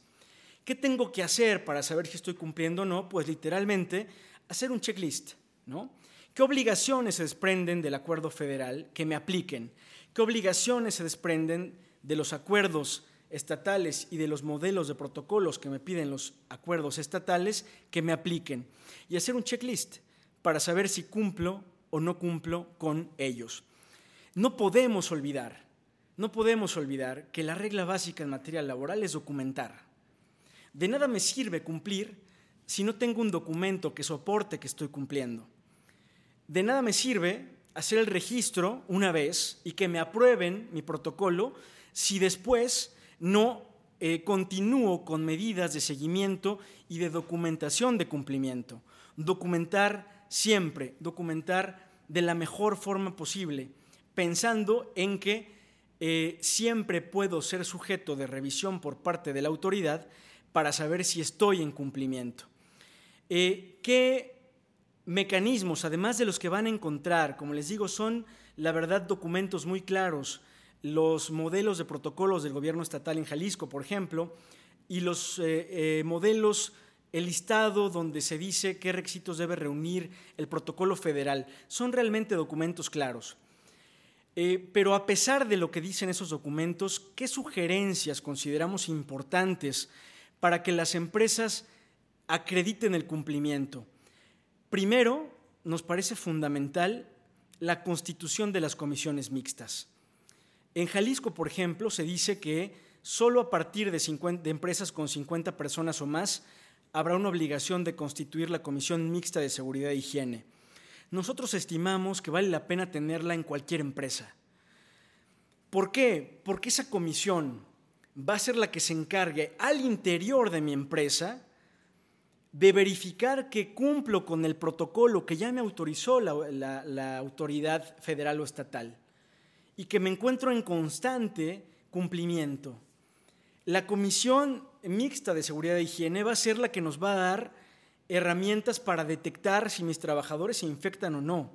¿Qué tengo que hacer para saber si estoy cumpliendo o no? Pues literalmente hacer un checklist, ¿no? ¿Qué obligaciones se desprenden del acuerdo federal que me apliquen? ¿Qué obligaciones se desprenden de los acuerdos estatales y de los modelos de protocolos que me piden los acuerdos estatales que me apliquen? Y hacer un checklist para saber si cumplo o no cumplo con ellos. No podemos olvidar, no podemos olvidar que la regla básica en materia laboral es documentar. De nada me sirve cumplir si no tengo un documento que soporte que estoy cumpliendo. De nada me sirve hacer el registro una vez y que me aprueben mi protocolo si después no eh, continúo con medidas de seguimiento y de documentación de cumplimiento. Documentar siempre, documentar de la mejor forma posible, pensando en que eh, siempre puedo ser sujeto de revisión por parte de la autoridad para saber si estoy en cumplimiento. Eh, ¿Qué mecanismos, además de los que van a encontrar, como les digo, son la verdad documentos muy claros, los modelos de protocolos del gobierno estatal en Jalisco, por ejemplo, y los eh, eh, modelos, el listado donde se dice qué requisitos debe reunir el protocolo federal, son realmente documentos claros. pero a pesar de lo que dicen esos documentos, ¿qué sugerencias consideramos importantes para que las empresas acrediten el cumplimiento. Primero, nos parece fundamental la constitución de las comisiones mixtas. En Jalisco, por ejemplo, se dice que solo a partir de, de, empresas con 50 personas o más habrá una obligación de constituir la comisión mixta de seguridad e higiene. Nosotros estimamos que vale la pena tenerla en cualquier empresa. ¿Por qué? Porque esa comisión va a ser la que se encargue al interior de mi empresa de verificar que cumplo con el protocolo que ya me autorizó la, autoridad federal o estatal y que me encuentro en constante cumplimiento. La Comisión Mixta de Seguridad e Higiene va a ser la que nos va a dar herramientas para detectar si mis trabajadores se infectan o no,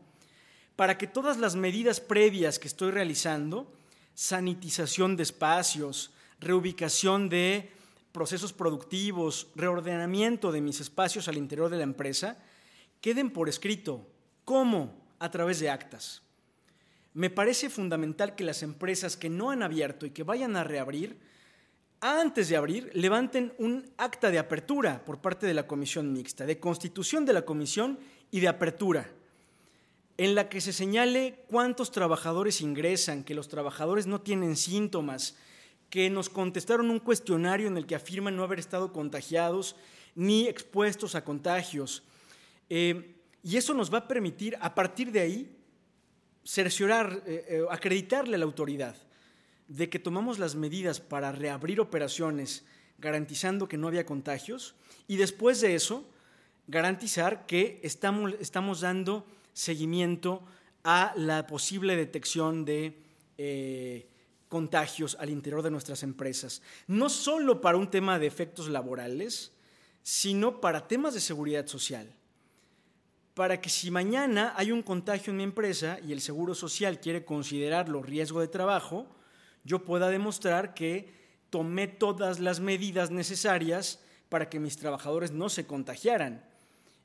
para que todas las medidas previas que estoy realizando, sanitización de espacios, reubicación de procesos productivos, reordenamiento de mis espacios al interior de la empresa, queden por escrito. ¿Cómo? A través de actas. Me parece fundamental que las empresas que no han abierto y que vayan a reabrir, antes de abrir, levanten un acta de apertura por parte de la comisión mixta, de constitución de la comisión y de apertura, en la que se señale cuántos trabajadores ingresan, que los trabajadores no tienen síntomas, que nos contestaron un cuestionario en el que afirman no haber estado contagiados ni expuestos a contagios. Eh, y eso nos va a permitir, a partir de ahí, cerciorar, eh, eh, acreditarle a la autoridad de que tomamos las medidas para reabrir operaciones garantizando que no había contagios y después de eso garantizar que estamos, estamos dando seguimiento a la posible detección de contagios al interior de nuestras empresas, no solo para un tema de efectos laborales, sino para temas de seguridad social. para que si mañana hay un contagio en mi empresa y el Seguro Social quiere considerarlo riesgo de trabajo, yo pueda demostrar que tomé todas las medidas necesarias para que mis trabajadores no se contagiaran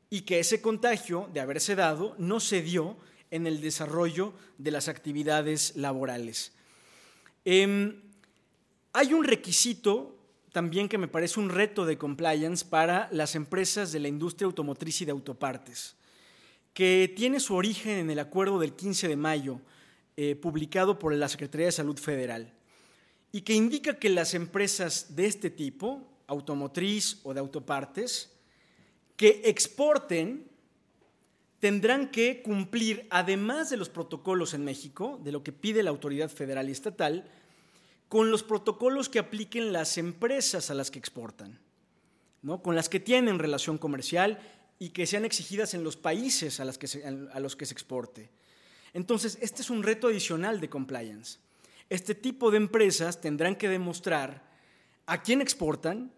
y que ese contagio, de haberse dado, no se dio en el desarrollo de las actividades laborales. Em, hay un requisito también que me parece un reto de compliance para las empresas de la industria automotriz y de autopartes, que tiene su origen en el acuerdo del 15 de mayo, eh, publicado por la Secretaría de Salud Federal, y que indica que las empresas de este tipo, automotriz o de autopartes, que exporten, tendrán que cumplir, además de los protocolos en México, de lo que pide la autoridad federal y estatal, con los protocolos que apliquen las empresas a las que exportan, ¿no? con las que tienen relación comercial y que sean exigidas en los países a, a los que se exporte. Entonces, este es un reto adicional de compliance. Este tipo de empresas tendrán que demostrar a quién exportan,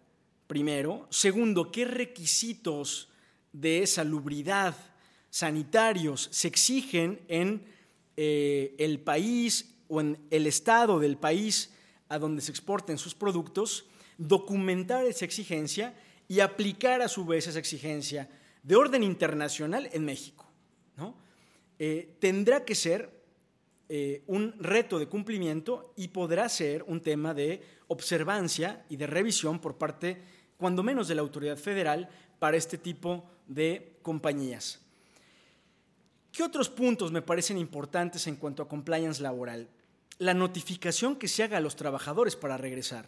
primero, segundo, qué requisitos de salubridad sanitarios se exigen en eh, el país o en el estado del país a donde se exporten sus productos, documentar esa exigencia y aplicar a su vez esa exigencia de orden internacional en México. ¿no? Eh, tendrá que ser eh, un reto de cumplimiento y podrá ser un tema de observancia y de revisión por parte, cuando menos, de la autoridad federal para este tipo de compañías. ¿Qué otros puntos me parecen importantes en cuanto a compliance laboral? la notificación que se haga a los trabajadores para regresar.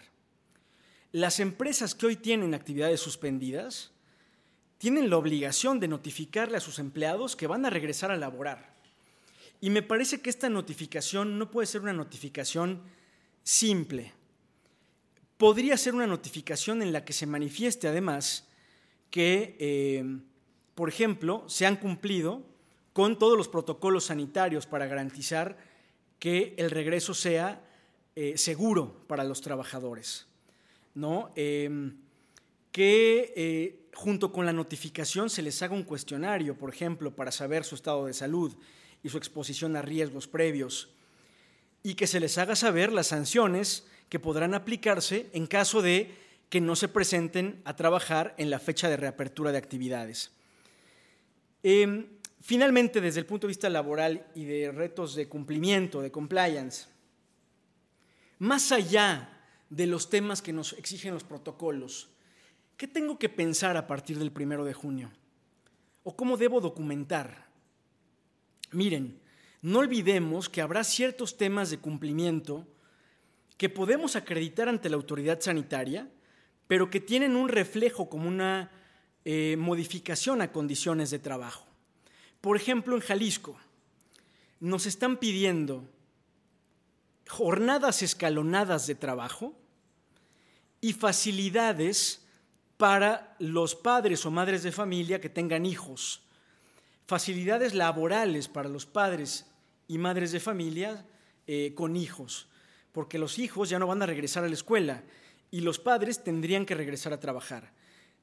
Las empresas que hoy tienen actividades suspendidas tienen la obligación de notificarle a sus empleados que van a regresar a laborar. Y me parece que esta notificación no puede ser una notificación simple. Podría ser una notificación en la que se manifieste además que, eh, por ejemplo, se han cumplido con todos los protocolos sanitarios para garantizar que el regreso sea eh, seguro para los trabajadores. ¿no? Em, que eh, junto con la notificación se les haga un cuestionario, por ejemplo, para saber su estado de salud y su exposición a riesgos previos, y que se les haga saber las sanciones que podrán aplicarse en caso de que no se presenten a trabajar en la fecha de reapertura de actividades. Em, Finalmente, desde el punto de vista laboral y de retos de cumplimiento, de compliance, más allá de los temas que nos exigen los protocolos, ¿qué tengo que pensar a partir del primero de junio? ¿O cómo debo documentar? Miren, no olvidemos que habrá ciertos temas de cumplimiento que podemos acreditar ante la autoridad sanitaria, pero que tienen un reflejo como una eh, modificación a condiciones de trabajo. Por ejemplo, en Jalisco nos están pidiendo jornadas escalonadas de trabajo y facilidades para los padres o madres de familia que tengan hijos, facilidades laborales para los padres y madres de familia eh, con hijos, porque los hijos ya no van a regresar a la escuela y los padres tendrían que regresar a trabajar.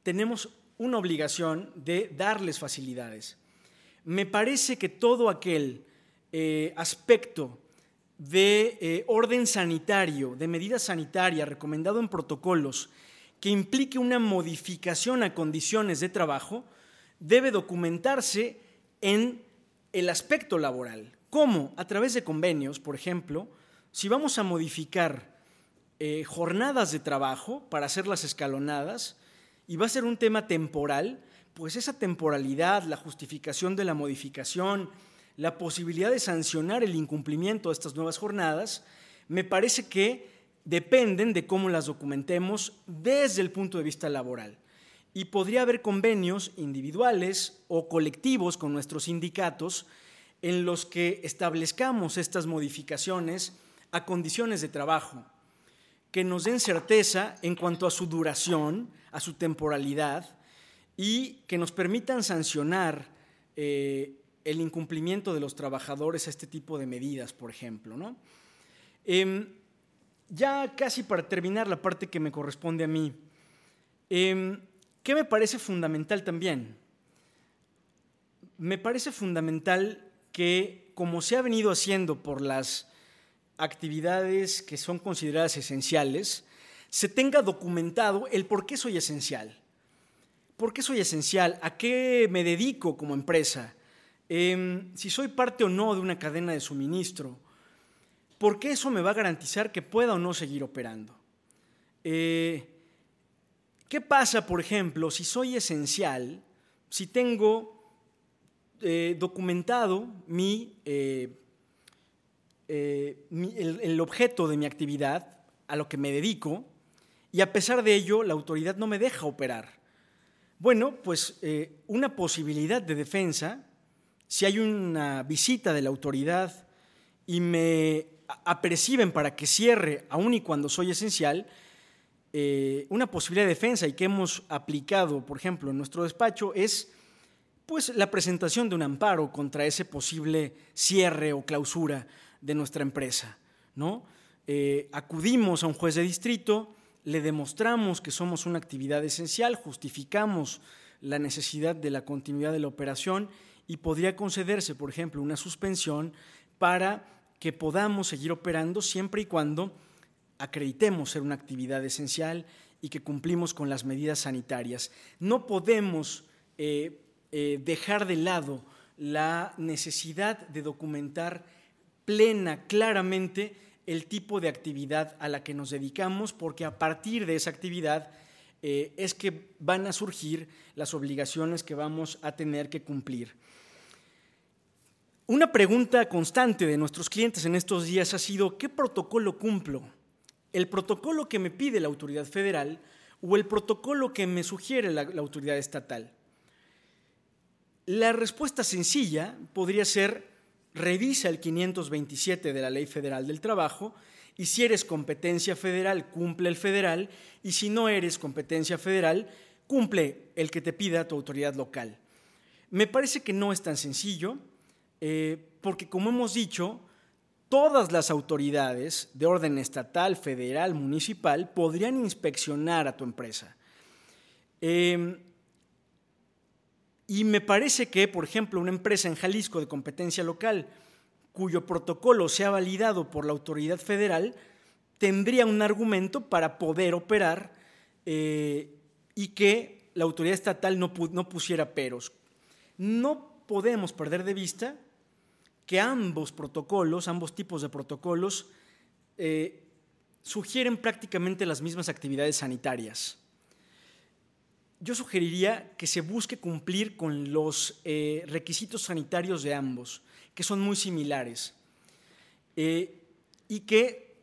Tenemos una obligación de darles facilidades me parece que todo aquel eh, aspecto de eh, orden sanitario, de medida sanitaria recomendado en protocolos, que implique una modificación a condiciones de trabajo, debe documentarse en el aspecto laboral. ¿Cómo? A través de convenios, por ejemplo, si vamos a modificar eh, jornadas de trabajo para hacerlas escalonadas, y va a ser un tema temporal, pues esa temporalidad, la justificación de la modificación, la posibilidad de sancionar el incumplimiento de estas nuevas jornadas, me parece que dependen de cómo las documentemos desde el punto de vista laboral. Y podría haber convenios individuales o colectivos con nuestros sindicatos en los que establezcamos estas modificaciones a condiciones de trabajo, que nos den certeza en cuanto a su duración, a su temporalidad, y que nos permitan sancionar eh, el incumplimiento de los trabajadores a este tipo de medidas, por ejemplo. ¿no? Em, ya casi para terminar la parte que me corresponde a mí, em, ¿qué me parece fundamental también? me parece fundamental que, como se ha venido haciendo por las actividades que son consideradas esenciales, se tenga documentado el por qué soy esencial. ¿Por qué soy esencial? ¿A qué me dedico como empresa? Em, si soy parte o no de una cadena de suministro. ¿Por qué eso me va a garantizar que pueda o no seguir operando? Eh, ¿Qué pasa, por ejemplo, si soy esencial, si tengo eh, documentado mi, eh, el objeto de mi actividad, a lo que me dedico, y a pesar de ello la autoridad no me deja operar? Bueno, pues una posibilidad de defensa, si hay una visita de la autoridad y me aperciben para que cierre, aun y cuando soy esencial, eh, una posibilidad de defensa y que hemos aplicado, por ejemplo, en nuestro despacho es pues la presentación de un amparo contra ese posible cierre o clausura de nuestra empresa. ¿no? Eh, acudimos a un juez de distrito, le demostramos que somos una actividad esencial, justificamos la necesidad de la continuidad de la operación y podría concederse, por ejemplo, una suspensión para que podamos seguir operando siempre y cuando acreditemos ser una actividad esencial y que cumplimos con las medidas sanitarias. No podemos eh, eh, dejar de lado la necesidad de documentar plena, claramente, el tipo de actividad a la que nos dedicamos, porque a partir de esa actividad eh, es que van a surgir las obligaciones que vamos a tener que cumplir. Una pregunta constante de nuestros clientes en estos días ha sido, ¿qué protocolo cumplo? ¿El protocolo que me pide la autoridad federal o el protocolo que me sugiere la, autoridad estatal? La respuesta sencilla podría ser, revisa el 527 de la Ley Federal del Trabajo y si eres competencia federal, cumple el federal y si no eres competencia federal, cumple el que te pida tu autoridad local. Me parece que no es tan sencillo eh, porque como hemos dicho, todas las autoridades de orden estatal, federal, municipal podrían inspeccionar a tu empresa. Em, y me parece que, por ejemplo, una empresa en Jalisco de competencia local, cuyo protocolo sea validado por la autoridad federal, tendría un argumento para poder operar eh, y que la autoridad estatal no, no pusiera peros. No podemos perder de vista que ambos protocolos, ambos tipos de protocolos, eh, sugieren prácticamente las mismas actividades sanitarias. Yo sugeriría que se busque cumplir con los eh, requisitos sanitarios de ambos, que son muy similares, eh, y que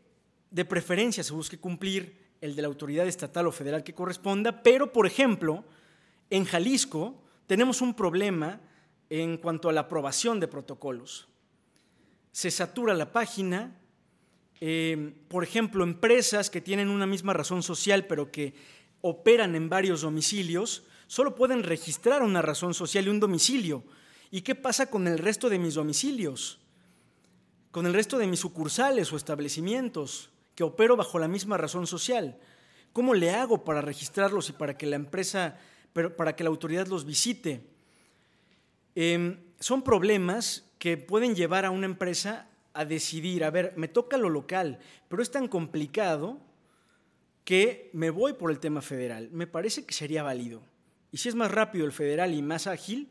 de preferencia se busque cumplir el de la autoridad estatal o federal que corresponda, pero, por ejemplo, en Jalisco tenemos un problema en cuanto a la aprobación de protocolos se satura la página. Eh, por ejemplo, empresas que tienen una misma razón social pero que operan en varios domicilios, solo pueden registrar una razón social y un domicilio. ¿Y qué pasa con el resto de mis domicilios? Con el resto de mis sucursales o establecimientos que opero bajo la misma razón social. ¿Cómo le hago para registrarlos y para que la empresa, para que la autoridad los visite? Em, son problemas que pueden llevar a una empresa a decidir, a ver, me toca lo local, pero es tan complicado que me voy por el tema federal. Me parece que sería válido. Y si es más rápido el federal y más ágil,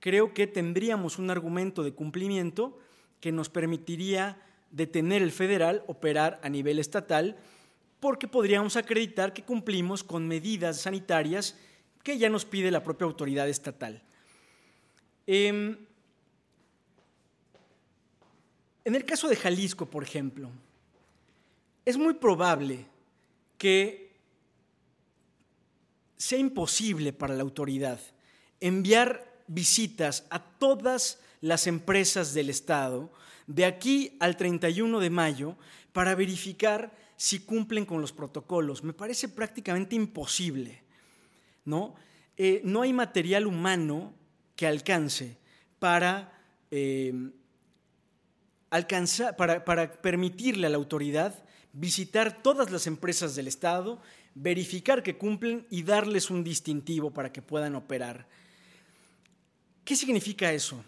creo que tendríamos un argumento de cumplimiento que nos permitiría detener el federal, operar a nivel estatal, porque podríamos acreditar que cumplimos con medidas sanitarias que ya nos pide la propia autoridad estatal. Em, en el caso de Jalisco, por ejemplo, es muy probable que sea imposible para la autoridad enviar visitas a todas las empresas del Estado de aquí al 31 de mayo para verificar si cumplen con los protocolos. Me parece prácticamente imposible. ¿no? Eh, no hay material humano que alcance para eh, para, para permitirle a la autoridad visitar todas las empresas del Estado, verificar que cumplen y darles un distintivo para que puedan operar. ¿Qué significa eso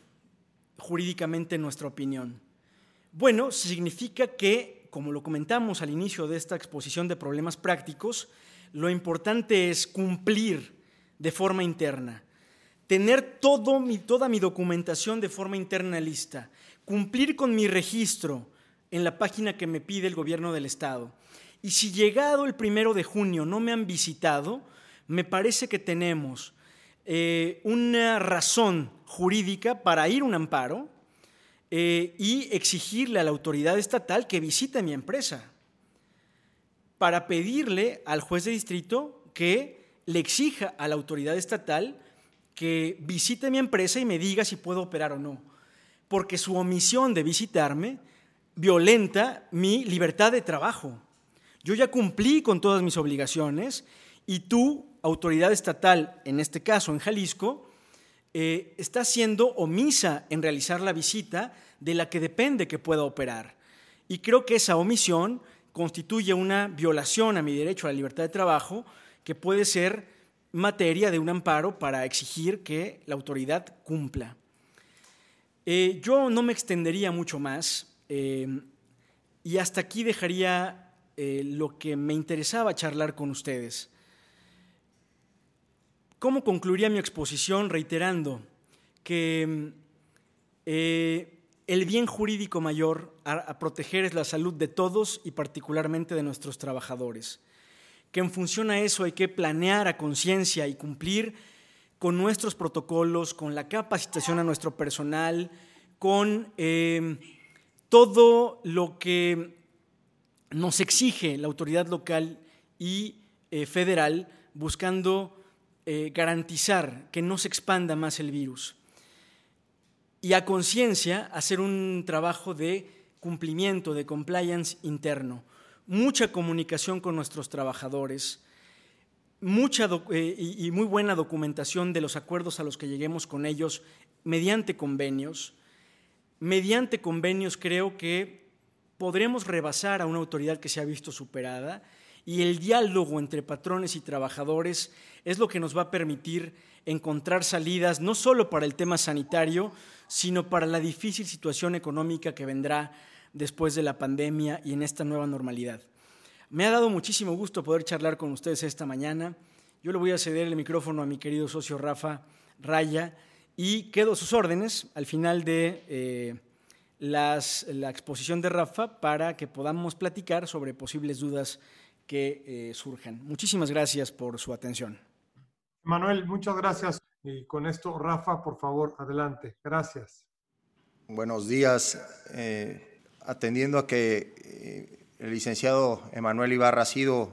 jurídicamente en nuestra opinión? Bueno, significa que, como lo comentamos al inicio de esta exposición de problemas prácticos, lo importante es cumplir de forma interna, tener todo mi, toda mi documentación de forma interna lista, cumplir con mi registro en la página que me pide el gobierno del Estado. Y si llegado el primero de junio no me han visitado, me parece que tenemos eh, una razón jurídica para ir un amparo eh, y exigirle a la autoridad estatal que visite mi empresa, para pedirle al juez de distrito que le exija a la autoridad estatal que visite mi empresa y me diga si puedo operar o no, porque su omisión de visitarme violenta mi libertad de trabajo. Yo ya cumplí con todas mis obligaciones y tú, autoridad estatal, en este caso en Jalisco, eh, está siendo omisa en realizar la visita de la que depende que pueda operar. Y creo que esa omisión constituye una violación a mi derecho a la libertad de trabajo que puede ser materia de un amparo para exigir que la autoridad cumpla. Eh, yo no me extendería mucho más eh, y hasta aquí dejaría eh, lo que me interesaba charlar con ustedes. ¿Cómo concluiría mi exposición reiterando que el bien jurídico mayor a, proteger es la salud de todos y particularmente de nuestros trabajadores? Que en función a eso hay que planear a conciencia y cumplir con nuestros protocolos, con la capacitación a nuestro personal, con todo lo que nos exige la autoridad local y eh, federal buscando eh, garantizar que no se expanda más el virus. Y a conciencia hacer un trabajo de cumplimiento, de compliance interno, mucha comunicación con nuestros trabajadores, mucha eh, y muy buena documentación de los acuerdos a los que lleguemos con ellos mediante convenios, mediante convenios creo que podremos rebasar a una autoridad que se ha visto superada y el diálogo entre patrones y trabajadores es lo que nos va a permitir encontrar salidas no solo para el tema sanitario, sino para la difícil situación económica que vendrá después de la pandemia y en esta nueva normalidad. Me ha dado muchísimo gusto poder charlar con ustedes esta mañana. Yo le voy a ceder el micrófono a mi querido socio Rafa Raya y quedo a sus órdenes al final de eh, la exposición de Rafa para que podamos platicar sobre posibles dudas que eh, surjan. Muchísimas gracias por su atención. Manuel, muchas gracias. Y con esto, Rafa, por favor, adelante. Gracias. Buenos días. Eh, atendiendo a que el licenciado Emanuel Ibarra ha sido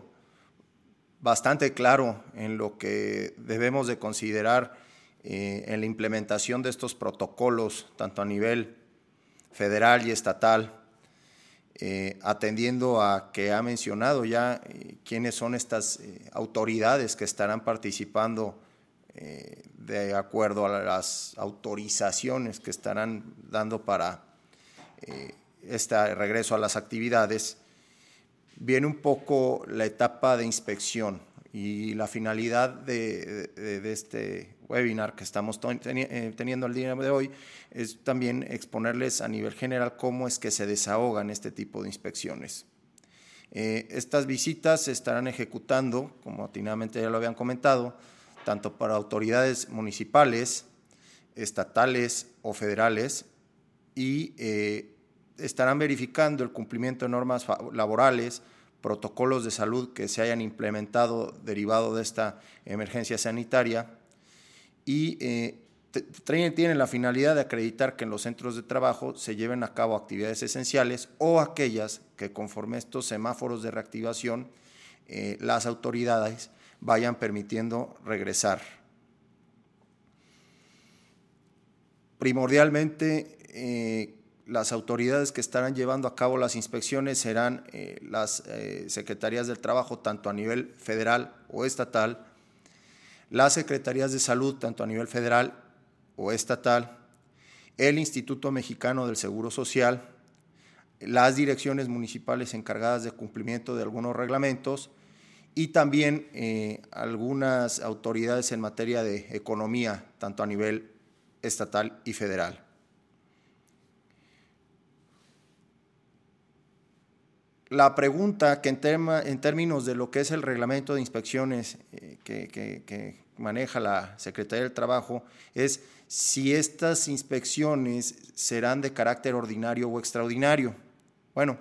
bastante claro en lo que debemos de considerar eh, en la implementación de estos protocolos, tanto a nivel federal y estatal, eh, atendiendo a que ha mencionado ya eh, quiénes son estas autoridades que estarán participando de acuerdo a las autorizaciones que estarán dando para este regreso a las actividades, viene un poco la etapa de inspección y la finalidad de, de este webinar que estamos eh, teniendo el día de hoy es también exponerles a nivel general cómo es que se desahogan este tipo de inspecciones. Eh, estas visitas se estarán ejecutando, como atinadamente ya lo habían comentado, tanto para autoridades municipales, estatales o federales y eh, estarán verificando el cumplimiento de normas laborales, protocolos de salud que se hayan implementado derivado de esta emergencia sanitaria y eh, tienen la finalidad de acreditar que en los centros de trabajo se lleven a cabo actividades esenciales o aquellas que conforme estos semáforos de reactivación eh, las autoridades vayan permitiendo regresar. Primordialmente, eh, las autoridades que estarán llevando a cabo las inspecciones serán las secretarías del trabajo, tanto a nivel federal o estatal, las secretarías de salud, tanto a nivel federal o estatal, el Instituto Mexicano del Seguro Social, las direcciones municipales encargadas de cumplimiento de algunos reglamentos y también eh, algunas autoridades en materia de economía, tanto a nivel estatal y federal. La pregunta que en, términos de lo que es el reglamento de inspecciones eh, que, maneja la Secretaría del Trabajo es si estas inspecciones serán de carácter ordinario o extraordinario. Bueno,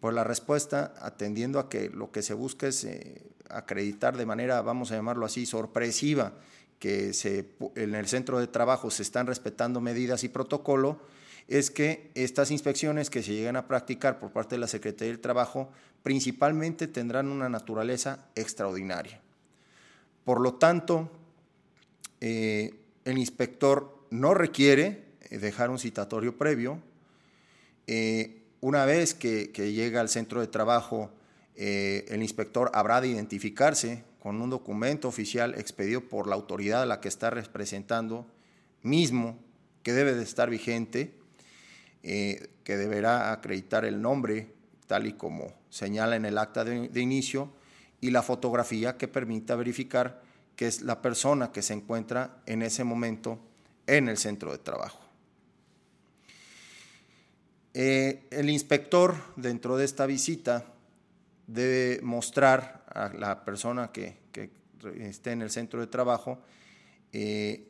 por la respuesta, atendiendo a que lo que se busca es eh, acreditar de manera, vamos a llamarlo así, sorpresiva, que se, en el centro de trabajo se están respetando medidas y protocolo, es que estas inspecciones que se llegan a practicar por parte de la Secretaría del Trabajo principalmente tendrán una naturaleza extraordinaria. Por lo tanto, eh, el inspector no requiere eh, dejar un citatorio previo. Eh, una vez que, llega al centro de trabajo, el inspector habrá de identificarse con un documento oficial expedido por la autoridad a la que está representando, mismo que debe de estar vigente que deberá acreditar el nombre, tal y como señala en el acta de, inicio, y la fotografía que permita verificar que es la persona que se encuentra en ese momento en el centro de trabajo. Eh, el inspector dentro de esta visita debe mostrar a la persona que, esté en el centro de trabajo eh,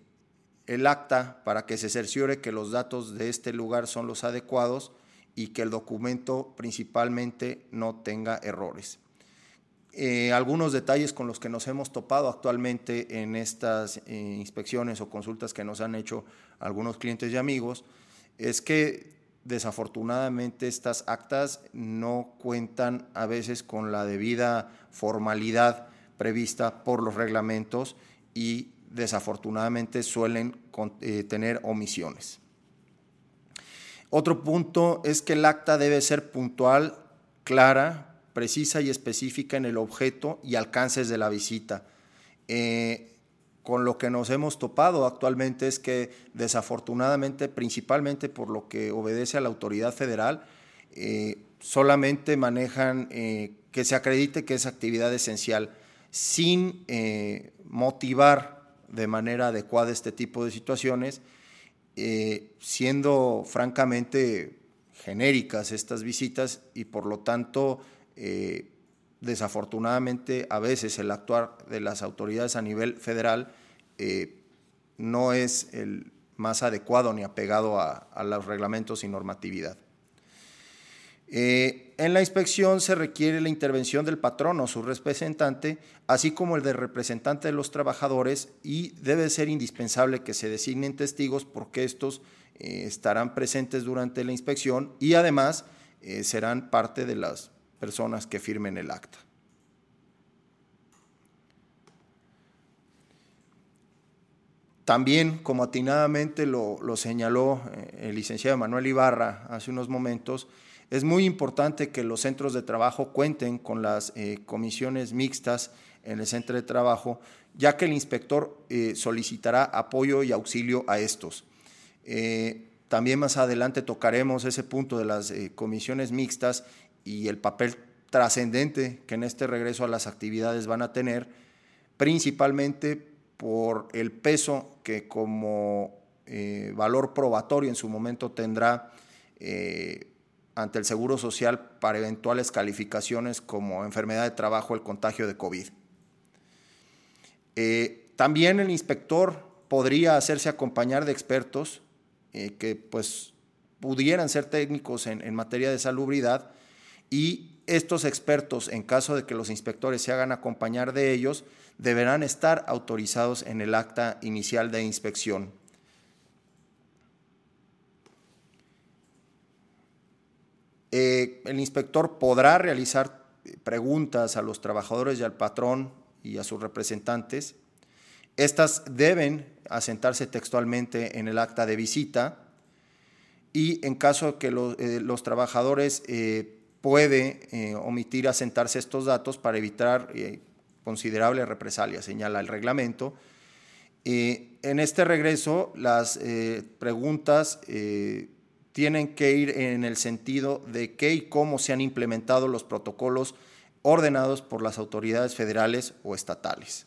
el acta para que se cerciore que los datos de este lugar son los adecuados y que el documento principalmente no tenga errores. Eh, algunos detalles con los que nos hemos topado actualmente en estas eh, inspecciones o consultas que nos han hecho algunos clientes y amigos es que desafortunadamente estas actas no cuentan a veces con la debida formalidad prevista por los reglamentos y desafortunadamente suelen eh, tener omisiones. Otro punto es que el acta debe ser puntual, clara, precisa y específica en el objeto y alcances de la visita. Eh, con lo que nos hemos topado actualmente es que desafortunadamente, principalmente por lo que obedece a la autoridad federal, eh, solamente manejan que se acredite que es actividad esencial sin motivar de manera adecuada este tipo de situaciones, eh, siendo francamente genéricas estas visitas y por lo tanto, eh, desafortunadamente, a veces el actuar de las autoridades a nivel federal eh, no es el más adecuado ni apegado a los reglamentos y normatividad. Eh, en la inspección se requiere la intervención del patrón o su representante, así como el del representante de los trabajadores y debe ser indispensable que se designen testigos porque estos estarán presentes durante la inspección y además serán parte de las personas que firmen el acta. También, como atinadamente lo, señaló el licenciado Manuel Ibarra hace unos momentos, es muy importante que los centros de trabajo cuenten con las eh, comisiones mixtas en el centro de trabajo, ya que el inspector eh, solicitará apoyo y auxilio a estos. Eh, también más adelante tocaremos ese punto de las comisiones mixtas y el papel trascendente que en este regreso a las actividades van a tener, principalmente por el peso que como valor probatorio en su momento tendrá ante el Seguro Social para eventuales calificaciones como enfermedad de trabajo el contagio de COVID. Eh, también el inspector podría hacerse acompañar de expertos eh, que pues pudieran ser técnicos en, en materia de salubridad y estos expertos, en caso de que los inspectores se hagan acompañar de ellos, deberán estar autorizados en el acta inicial de inspección. Eh, el inspector podrá realizar preguntas a los trabajadores y al patrón y a sus representantes. Estas deben asentarse textualmente en el acta de visita y en caso que eh, los trabajadores eh, puede omitir asentarse estos datos para evitar considerable represalia, señala el reglamento. en este regreso, las preguntas tienen que ir en el sentido de qué y cómo se han implementado los protocolos ordenados por las autoridades federales o estatales.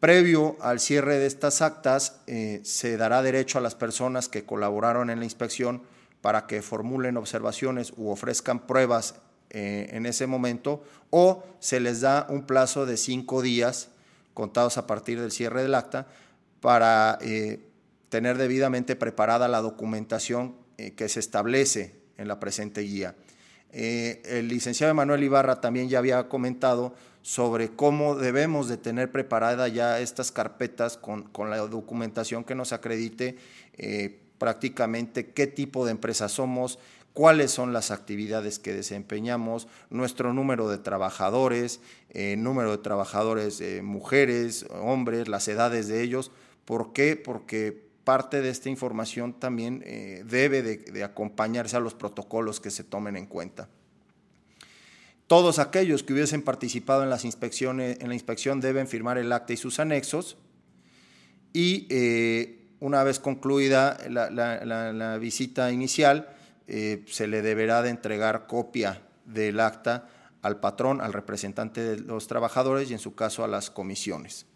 Previo al cierre de estas actas, eh, se dará derecho a las personas que colaboraron en la inspección para que formulen observaciones u ofrezcan pruebas eh, en ese momento, o se les da un plazo de cinco días contados a partir del cierre del acta para eh, tener debidamente preparada la documentación que se establece en la presente guía. el licenciado Emanuel Ibarra también ya había comentado sobre cómo debemos de tener preparada ya estas carpetas con, la documentación que nos acredite eh, prácticamente qué tipo de empresa somos, cuáles son las actividades que desempeñamos, nuestro número de trabajadores, eh, número de trabajadores eh, mujeres, hombres, las edades de ellos. ¿Por qué? Porque parte de esta información también debe de acompañarse a los protocolos que se tomen en cuenta. Todos aquellos que hubiesen participado en, las inspecciones, en la inspección deben firmar el acta y sus anexos y eh, una vez concluida la, visita inicial, eh, se le deberá de entregar copia del acta al patrón, al representante de los trabajadores y en su caso a las comisiones.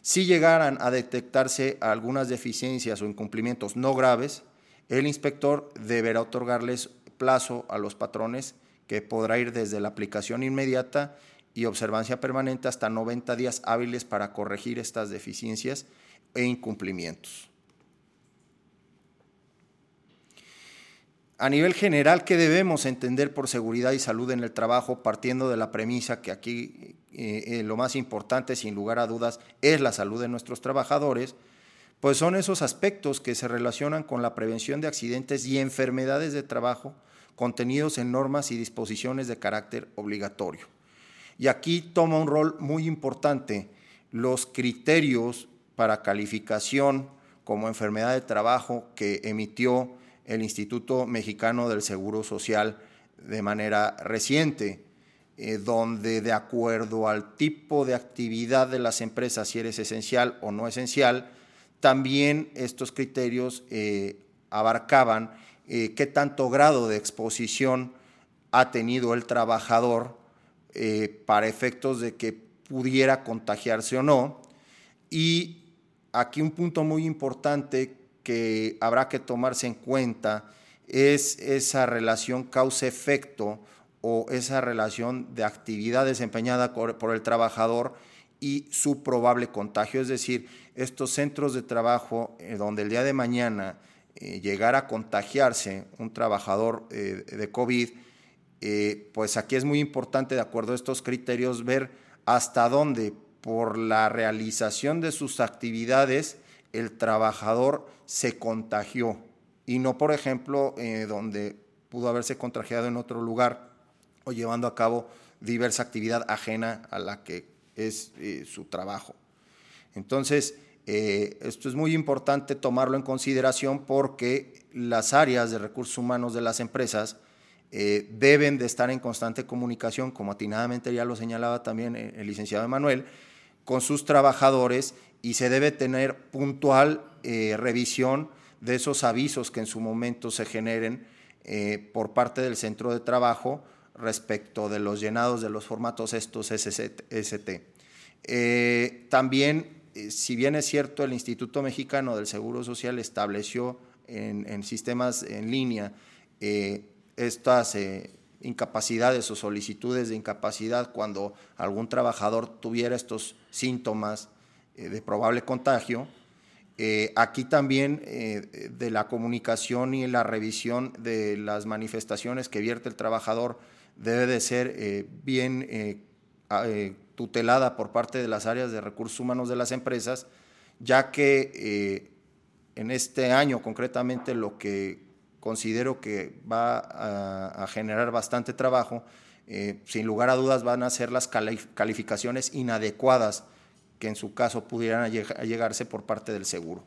Si llegaran a detectarse algunas deficiencias o incumplimientos no graves, el inspector deberá otorgarles plazo a los patrones que podrá ir desde la aplicación inmediata y observancia permanente hasta 90 días hábiles para corregir estas deficiencias e incumplimientos. A nivel general, ¿qué debemos entender por seguridad y salud en el trabajo, partiendo de la premisa que aquí eh, eh, lo más importante, sin lugar a dudas, es la salud de nuestros trabajadores? Pues son esos aspectos que se relacionan con la prevención de accidentes y enfermedades de trabajo, contenidos en normas y disposiciones de carácter obligatorio. Y aquí toma un rol muy importante los criterios para calificación como enfermedad de trabajo que emitió el Instituto Mexicano del Seguro Social de manera reciente, eh, donde de acuerdo al tipo de actividad de las empresas, si eres esencial o no esencial, también estos criterios eh, abarcaban eh, qué tanto grado de exposición ha tenido el trabajador para efectos de que pudiera contagiarse o no. Y aquí un punto muy importante que habrá que tomarse en cuenta es esa relación causa-efecto o esa relación de actividad desempeñada por el trabajador y su probable contagio. Es decir, estos centros de trabajo eh, donde el día de mañana eh, llegar a contagiarse un trabajador eh, de COVID, pues aquí es muy importante, de acuerdo a estos criterios, ver hasta dónde por la realización de sus actividades el trabajador se contagió y no, por ejemplo, donde pudo haberse contagiado en otro lugar o llevando a cabo diversa actividad ajena a la que es su trabajo. Entonces, eh, esto es muy importante tomarlo en consideración porque las áreas de recursos humanos de las empresas eh, deben de estar en constante comunicación, como atinadamente ya lo señalaba también el licenciado Emanuel, con sus trabajadores y se debe tener puntual eh, revisión de esos avisos que en su momento se generen por parte del centro de trabajo respecto de los llenados de los formatos estos ST. también eh, si bien es cierto, el Instituto Mexicano del Seguro Social estableció en, sistemas en línea eh, estas eh, incapacidades o solicitudes de incapacidad cuando algún trabajador tuviera estos síntomas de probable contagio, aquí también de la comunicación y la revisión de las manifestaciones que vierte el trabajador debe de ser bien tutelada por parte de las áreas de recursos humanos de las empresas, ya que eh, en este año concretamente lo que considero que va a, generar bastante trabajo, eh, sin lugar a dudas van a ser las calificaciones inadecuadas que en su caso pudieran llegarse por parte del seguro.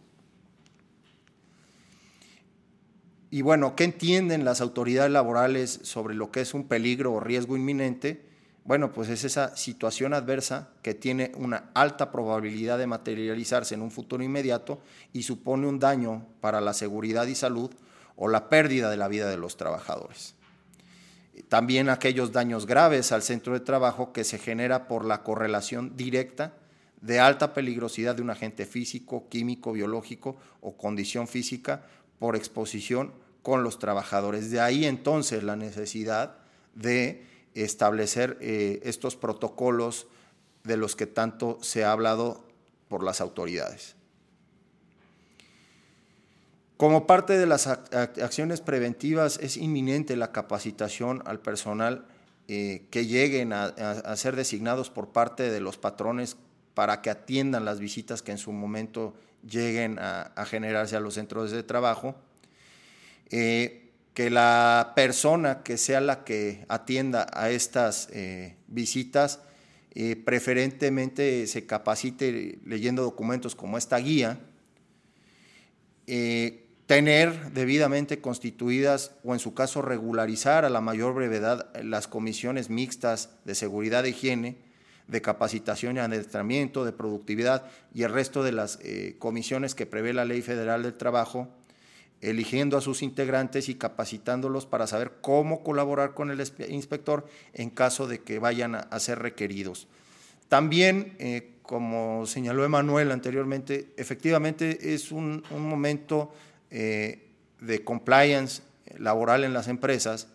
Y bueno, ¿qué entienden las autoridades laborales sobre lo que es un peligro o riesgo inminente? Bueno, pues es esa situación adversa que tiene una alta probabilidad de materializarse en un futuro inmediato y supone un daño para la seguridad y salud o la pérdida de la vida de los trabajadores. También aquellos daños graves al centro de trabajo que se genera por la correlación directa de alta peligrosidad de un agente físico, químico, biológico o condición física por exposición con los trabajadores. De ahí entonces la necesidad de establecer eh, estos protocolos de los que tanto se ha hablado por las autoridades. Como parte de las acciones preventivas es inminente la capacitación al personal eh, que lleguen a, ser designados por parte de los patrones para que atiendan las visitas que en su momento lleguen a, generarse a los centros de trabajo. Eh, que la persona que sea la que atienda a estas eh, visitas preferentemente se capacite leyendo documentos como esta guía tener debidamente constituidas o en su caso regularizar a la mayor brevedad las comisiones mixtas de seguridad e higiene, de capacitación y adiestramiento, de productividad y el resto de las eh, comisiones que prevé la Ley Federal del Trabajo, eligiendo a sus integrantes y capacitándolos para saber cómo colaborar con el inspector en caso de que vayan a, ser requeridos. También, eh, como señaló Emanuel anteriormente, efectivamente es un, un momento eh, de compliance laboral en las empresas,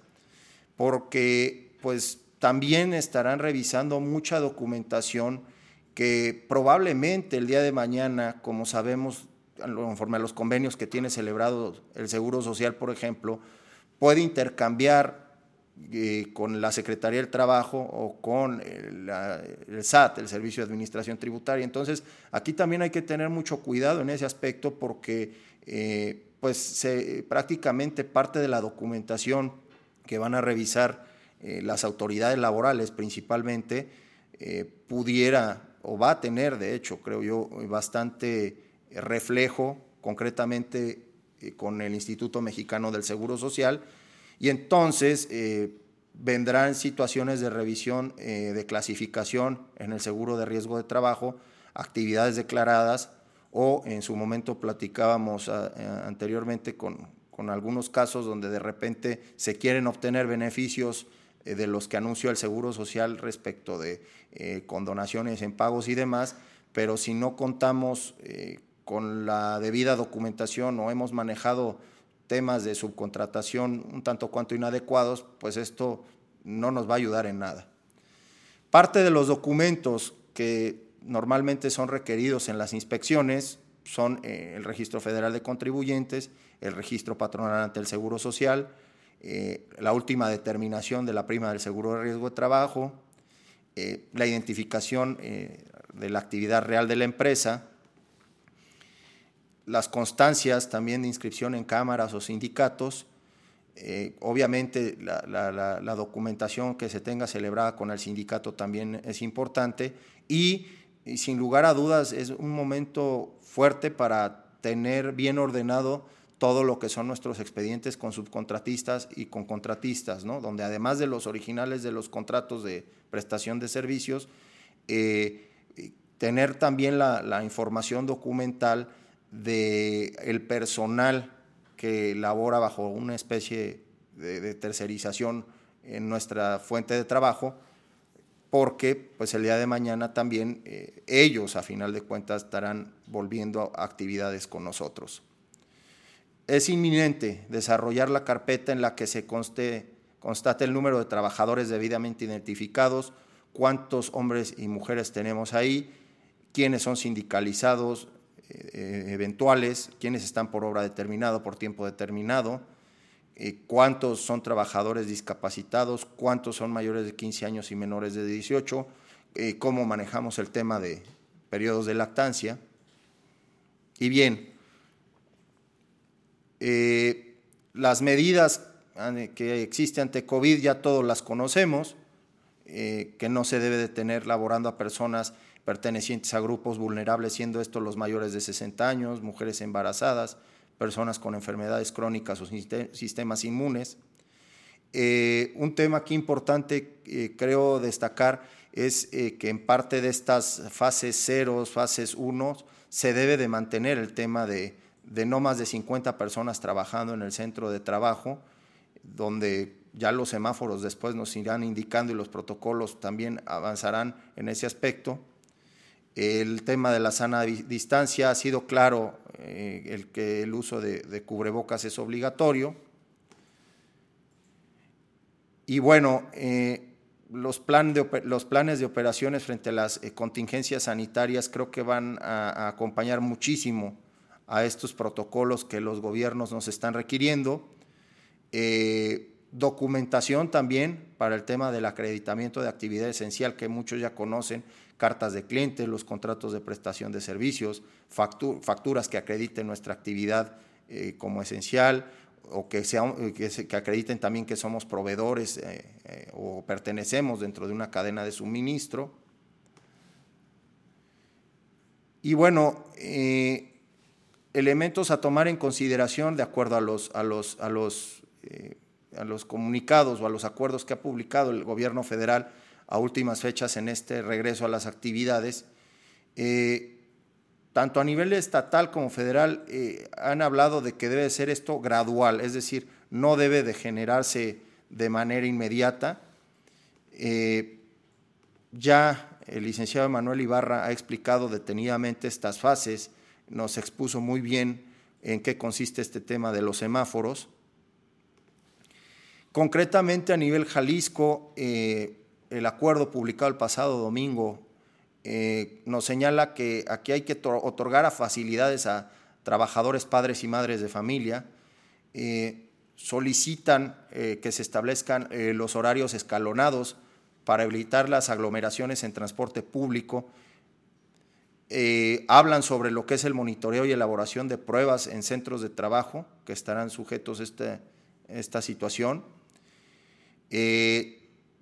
porque pues también estarán revisando mucha documentación que probablemente el día de mañana, como sabemos, conforme a los convenios que tiene celebrado el Seguro Social, por ejemplo, puede intercambiar eh, con la Secretaría del Trabajo o con el, SAT, el Servicio de Administración Tributaria. Entonces, aquí también hay que tener mucho cuidado en ese aspecto porque eh, pues prácticamente parte de la documentación que van a revisar eh, las autoridades laborales principalmente eh, pudiera o va a tener, de hecho, creo yo, bastante reflejo concretamente con el Instituto Mexicano del Seguro Social. Y entonces vendrán situaciones de revisión de clasificación en el seguro de riesgo de trabajo, actividades declaradas, o en su momento platicábamos ah, eh, anteriormente con, con, algunos casos donde de repente se quieren obtener beneficios eh, de los que anunció el Seguro Social respecto de eh, condonaciones en pagos y demás, pero si no contamos con la debida documentación o hemos manejado temas de subcontratación un tanto cuanto inadecuados, pues esto no nos va a ayudar en nada. Parte de los documentos que normalmente son requeridos en las inspecciones son eh, el Registro Federal de Contribuyentes, el Registro Patronal ante el Seguro Social, eh, la última determinación de la prima del seguro de riesgo de trabajo, eh, la identificación de la actividad real de la empresa, las constancias también de inscripción en cámaras o sindicatos, obviamente la, la, documentación que se tenga celebrada con el sindicato también es importante y y sin lugar a dudas es un momento fuerte para tener bien ordenado todo lo que son nuestros expedientes con subcontratistas y con contratistas, ¿no? donde además de los originales de los contratos de prestación de servicios, eh, tener también la, información documental el personal que labora bajo una especie de tercerización en nuestra fuente de trabajo, porque pues el día de mañana también eh, ellos a final de cuentas estarán volviendo a actividades con nosotros. Es inminente desarrollar la carpeta en la que se conste, constate el número de trabajadores debidamente identificados, cuántos hombres y mujeres tenemos ahí, quiénes son sindicalizados eh, eh, eventuales, quiénes están por obra determinada, por tiempo determinado, eh, cuántos son trabajadores discapacitados, cuántos son mayores de 15 años y menores de 18, eh, cómo manejamos el tema de periodos de lactancia. Y bien, eh, las medidas que existen ante COVID ya todos las conocemos, que no se debe de tener laborando a personas pertenecientes a grupos vulnerables, siendo estos los mayores de 60 años, mujeres embarazadas, personas con enfermedades crónicas o sistemas inmunes. Eh, un tema aquí importante, eh, creo destacar, es eh, que en parte de estas fases ceros, fases 1, se debe de mantener el tema de, de no más de 50 personas trabajando en el centro de trabajo, donde ya los semáforos después nos irán indicando y los protocolos también avanzarán en ese aspecto. El tema de la sana distancia ha sido claro, eh, el que el uso de, cubrebocas es obligatorio. Y bueno, eh, los, plan de, los, planes de operaciones frente a las eh, contingencias sanitarias creo que van a, acompañar muchísimo a estos protocolos que los gobiernos nos están requiriendo. documentación también para el tema del acreditamiento de actividad esencial que muchos ya conocen, cartas de clientes, los contratos de prestación de servicios, facturas que acrediten nuestra actividad eh, como esencial o que, que, acrediten también que somos proveedores eh, eh, o pertenecemos dentro de una cadena de suministro. Y bueno, elementos a tomar en consideración de acuerdo a los, a los, a los, a los comunicados o a los acuerdos que ha publicado el gobierno federal a últimas fechas en este regreso a las actividades. Eh, tanto a nivel estatal como federal eh, han hablado de que debe ser esto gradual, es decir, no debe de generarse de manera inmediata. Eh, ya el licenciado Manuel Ibarra ha explicado detenidamente estas fases, nos expuso muy bien en qué consiste este tema de los semáforos. Concretamente a nivel Jalisco, el acuerdo publicado el pasado domingo eh, nos señala que aquí hay que otorgar a facilidades a trabajadores, padres y madres de familia. Eh, solicitan eh, que se establezcan los horarios escalonados para evitar las aglomeraciones en transporte público. hablan sobre lo que es el monitoreo y elaboración de pruebas en centros de trabajo que estarán sujetos a esta situación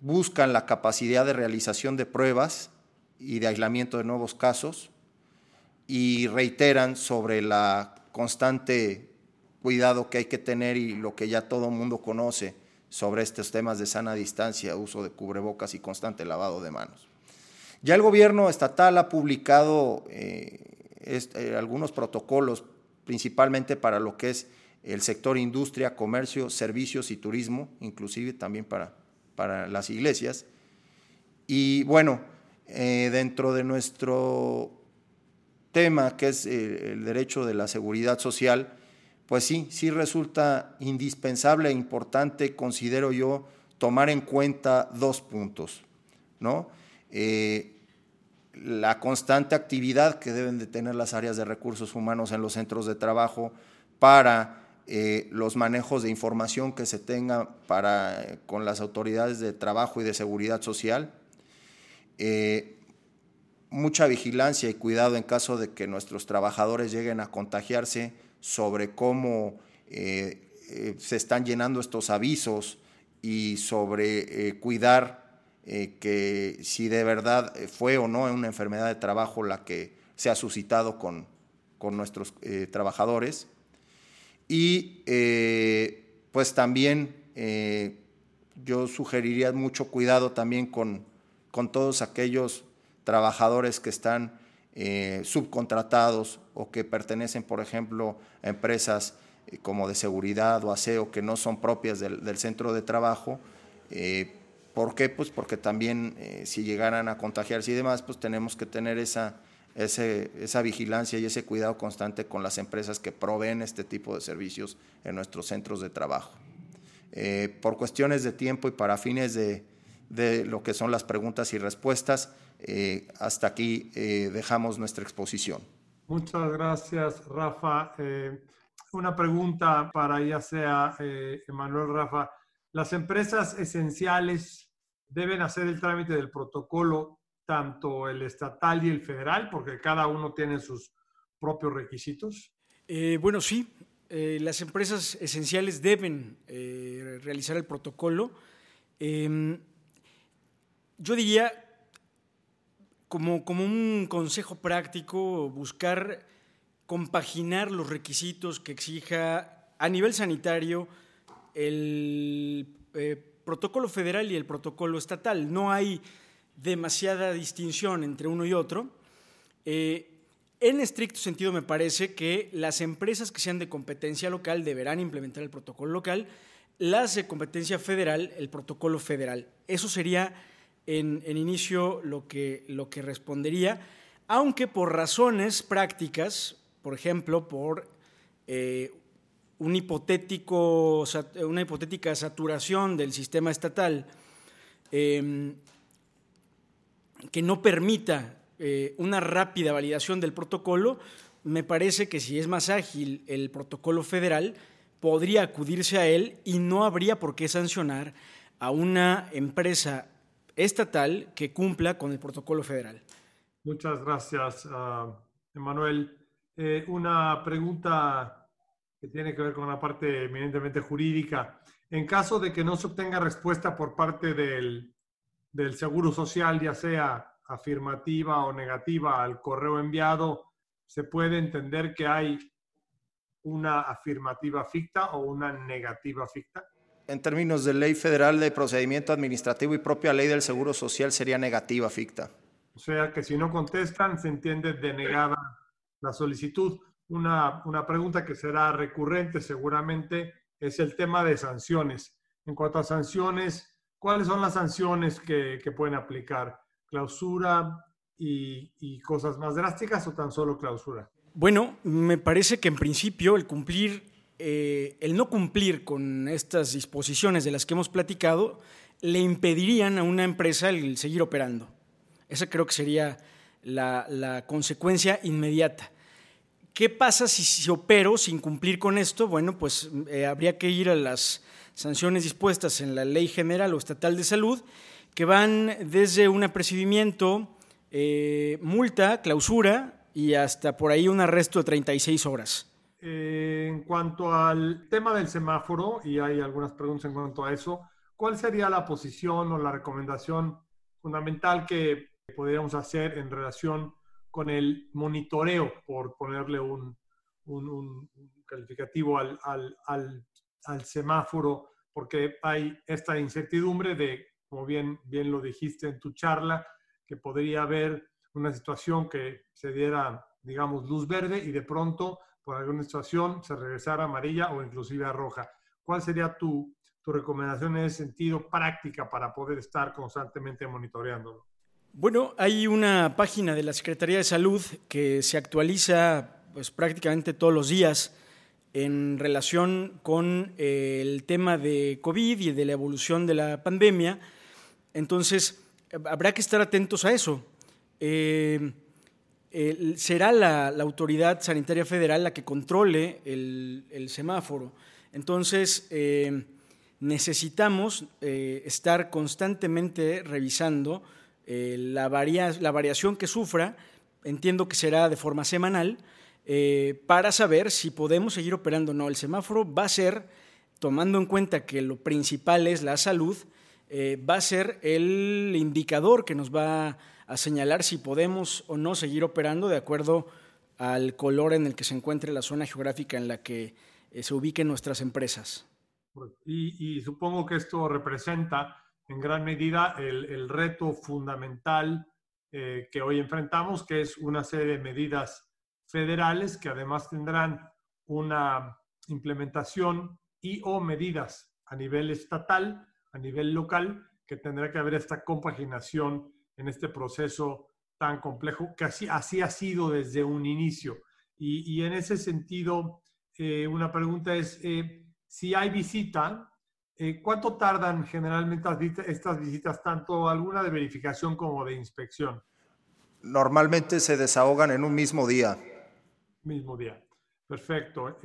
buscan la capacidad de realización de pruebas y de aislamiento de nuevos casos y reiteran sobre la constante cuidado que hay que tener y lo que ya todo el mundo conoce sobre estos temas de sana distancia, uso de cubrebocas y constante lavado de manos. Ya el gobierno estatal ha publicado eh, eh, algunos protocolos, principalmente para lo que es el sector industria, comercio, servicios y turismo, inclusive también para para las iglesias. Y bueno, eh, dentro de nuestro tema, que es eh, el derecho de la seguridad social, pues sí, sí resulta indispensable e importante, considero yo, tomar en cuenta dos puntos, ¿no? Eh, la constante actividad que deben de tener las áreas de recursos humanos en los centros de trabajo para eh, los manejos de información que se tengan para, eh, con las autoridades de trabajo y de seguridad social, eh, mucha vigilancia y cuidado en caso de que nuestros trabajadores lleguen a contagiarse sobre cómo se están llenando estos avisos y sobre cuidar que si de verdad fue o no una enfermedad de trabajo la que se ha suscitado con, con nuestros trabajadores y eh, pues también eh, yo sugeriría mucho cuidado también con, con todos aquellos trabajadores que están eh, subcontratados o que pertenecen, por ejemplo, a empresas como de seguridad o aseo que no son propias del, centro de trabajo. ¿Por qué? Pues porque también si llegaran a contagiarse y demás, pues tenemos que tener esa esa vigilancia y ese cuidado constante con las empresas que proveen este tipo de servicios en nuestros centros de trabajo. Eh, por cuestiones de tiempo y para fines de, lo que son las preguntas y respuestas, eh, hasta aquí eh, dejamos nuestra exposición. Muchas gracias, Rafa. una pregunta para ya sea Emanuel Rafa. ¿Las empresas esenciales deben hacer el trámite del protocolo tanto el estatal y el federal, porque cada uno tiene sus propios requisitos? Eh, bueno, sí. Eh, las empresas esenciales deben eh, realizar el protocolo. Em, yo diría, como, como un consejo práctico, buscar compaginar los requisitos que exija a nivel sanitario el protocolo federal y el protocolo estatal. No hay demasiada distinción entre uno y otro. Eh, en estricto sentido, me parece que las empresas que sean de competencia local deberán implementar el protocolo local, las de competencia federal, el protocolo federal. Eso sería en, inicio lo que, lo que respondería. aunque por razones prácticas, por ejemplo, por eh, un hipotético, una hipotética saturación del sistema estatal, em, que no permita eh, una rápida validación del protocolo, me parece que si es más ágil el protocolo federal, podría acudirse a él y no habría por qué sancionar a una empresa estatal que cumpla con el protocolo federal. Muchas gracias, uh, Emanuel. Eh, una pregunta que tiene que ver con la parte eminentemente jurídica. En caso de que no se obtenga respuesta por parte del, del Seguro Social, ya sea afirmativa o negativa al correo enviado, se puede entender que hay una afirmativa ficta o una negativa ficta? En términos de ley federal de procedimiento administrativo y propia ley del Seguro Social sería negativa ficta. O sea que si no contestan, se entiende denegada la solicitud. Una, una pregunta que será recurrente seguramente es el tema de sanciones. En cuanto a sanciones, ¿cuáles son las sanciones que, que pueden aplicar? ¿Clausura y, y cosas más drásticas o tan solo clausura? Bueno, me parece que en principio el cumplir, eh, el no cumplir con estas disposiciones de las que hemos platicado, le impedirían a una empresa el seguir operando. Esa creo que sería la, consecuencia inmediata. ¿Qué pasa si, si, opero sin cumplir con esto? Bueno, pues eh, habría que ir a las sanciones dispuestas en la Ley General o Estatal de Salud, que van desde un apercibimiento, eh, multa, clausura, y hasta por ahí un arresto de 36 horas. Eh, en cuanto al tema del semáforo, y hay algunas preguntas en cuanto a eso, ¿cuál sería la posición o la recomendación fundamental que podríamos hacer en relación con el monitoreo, por ponerle un, un, calificativo al, al, al, al, semáforo? Porque hay esta incertidumbre de, como bien, bien lo dijiste en tu charla, que podría haber una situación que se diera, digamos, luz verde y de pronto, por alguna situación, se regresara amarilla o inclusive a roja. ¿Cuál sería tu, tu recomendación en ese sentido práctica para poder estar constantemente monitoreándolo? Bueno, hay una página de la Secretaría de Salud que se actualiza pues, prácticamente todos los días en relación con eh, el tema de COVID y de la evolución de la pandemia. Entonces, habrá que estar atentos a eso. Eh, será la, autoridad sanitaria federal la que controle el, semáforo. Entonces, eh, necesitamos estar constantemente revisando la, la, variación que sufra, entiendo que será de forma semanal, para saber si podemos seguir operando o no. El semáforo va a ser, tomando en cuenta que lo principal es la salud, va a ser el indicador que nos va a señalar si podemos o no seguir operando de acuerdo al color en el que se encuentre la zona geográfica en la que eh, se ubiquen nuestras empresas. Y, supongo que esto representa en gran medida el, reto fundamental eh, que hoy enfrentamos, que es una serie de medidas federales que además tendrán una implementación y o medidas a nivel estatal, a nivel local, que tendrá que haber esta compaginación en este proceso tan complejo, que así, así ha sido desde un inicio. Y, en ese sentido, eh, una pregunta es, eh, si hay visita, eh, ¿cuánto tardan generalmente estas visitas, tanto alguna de verificación como de inspección? Normalmente se desahogan en un mismo día. Mismo día. Perfecto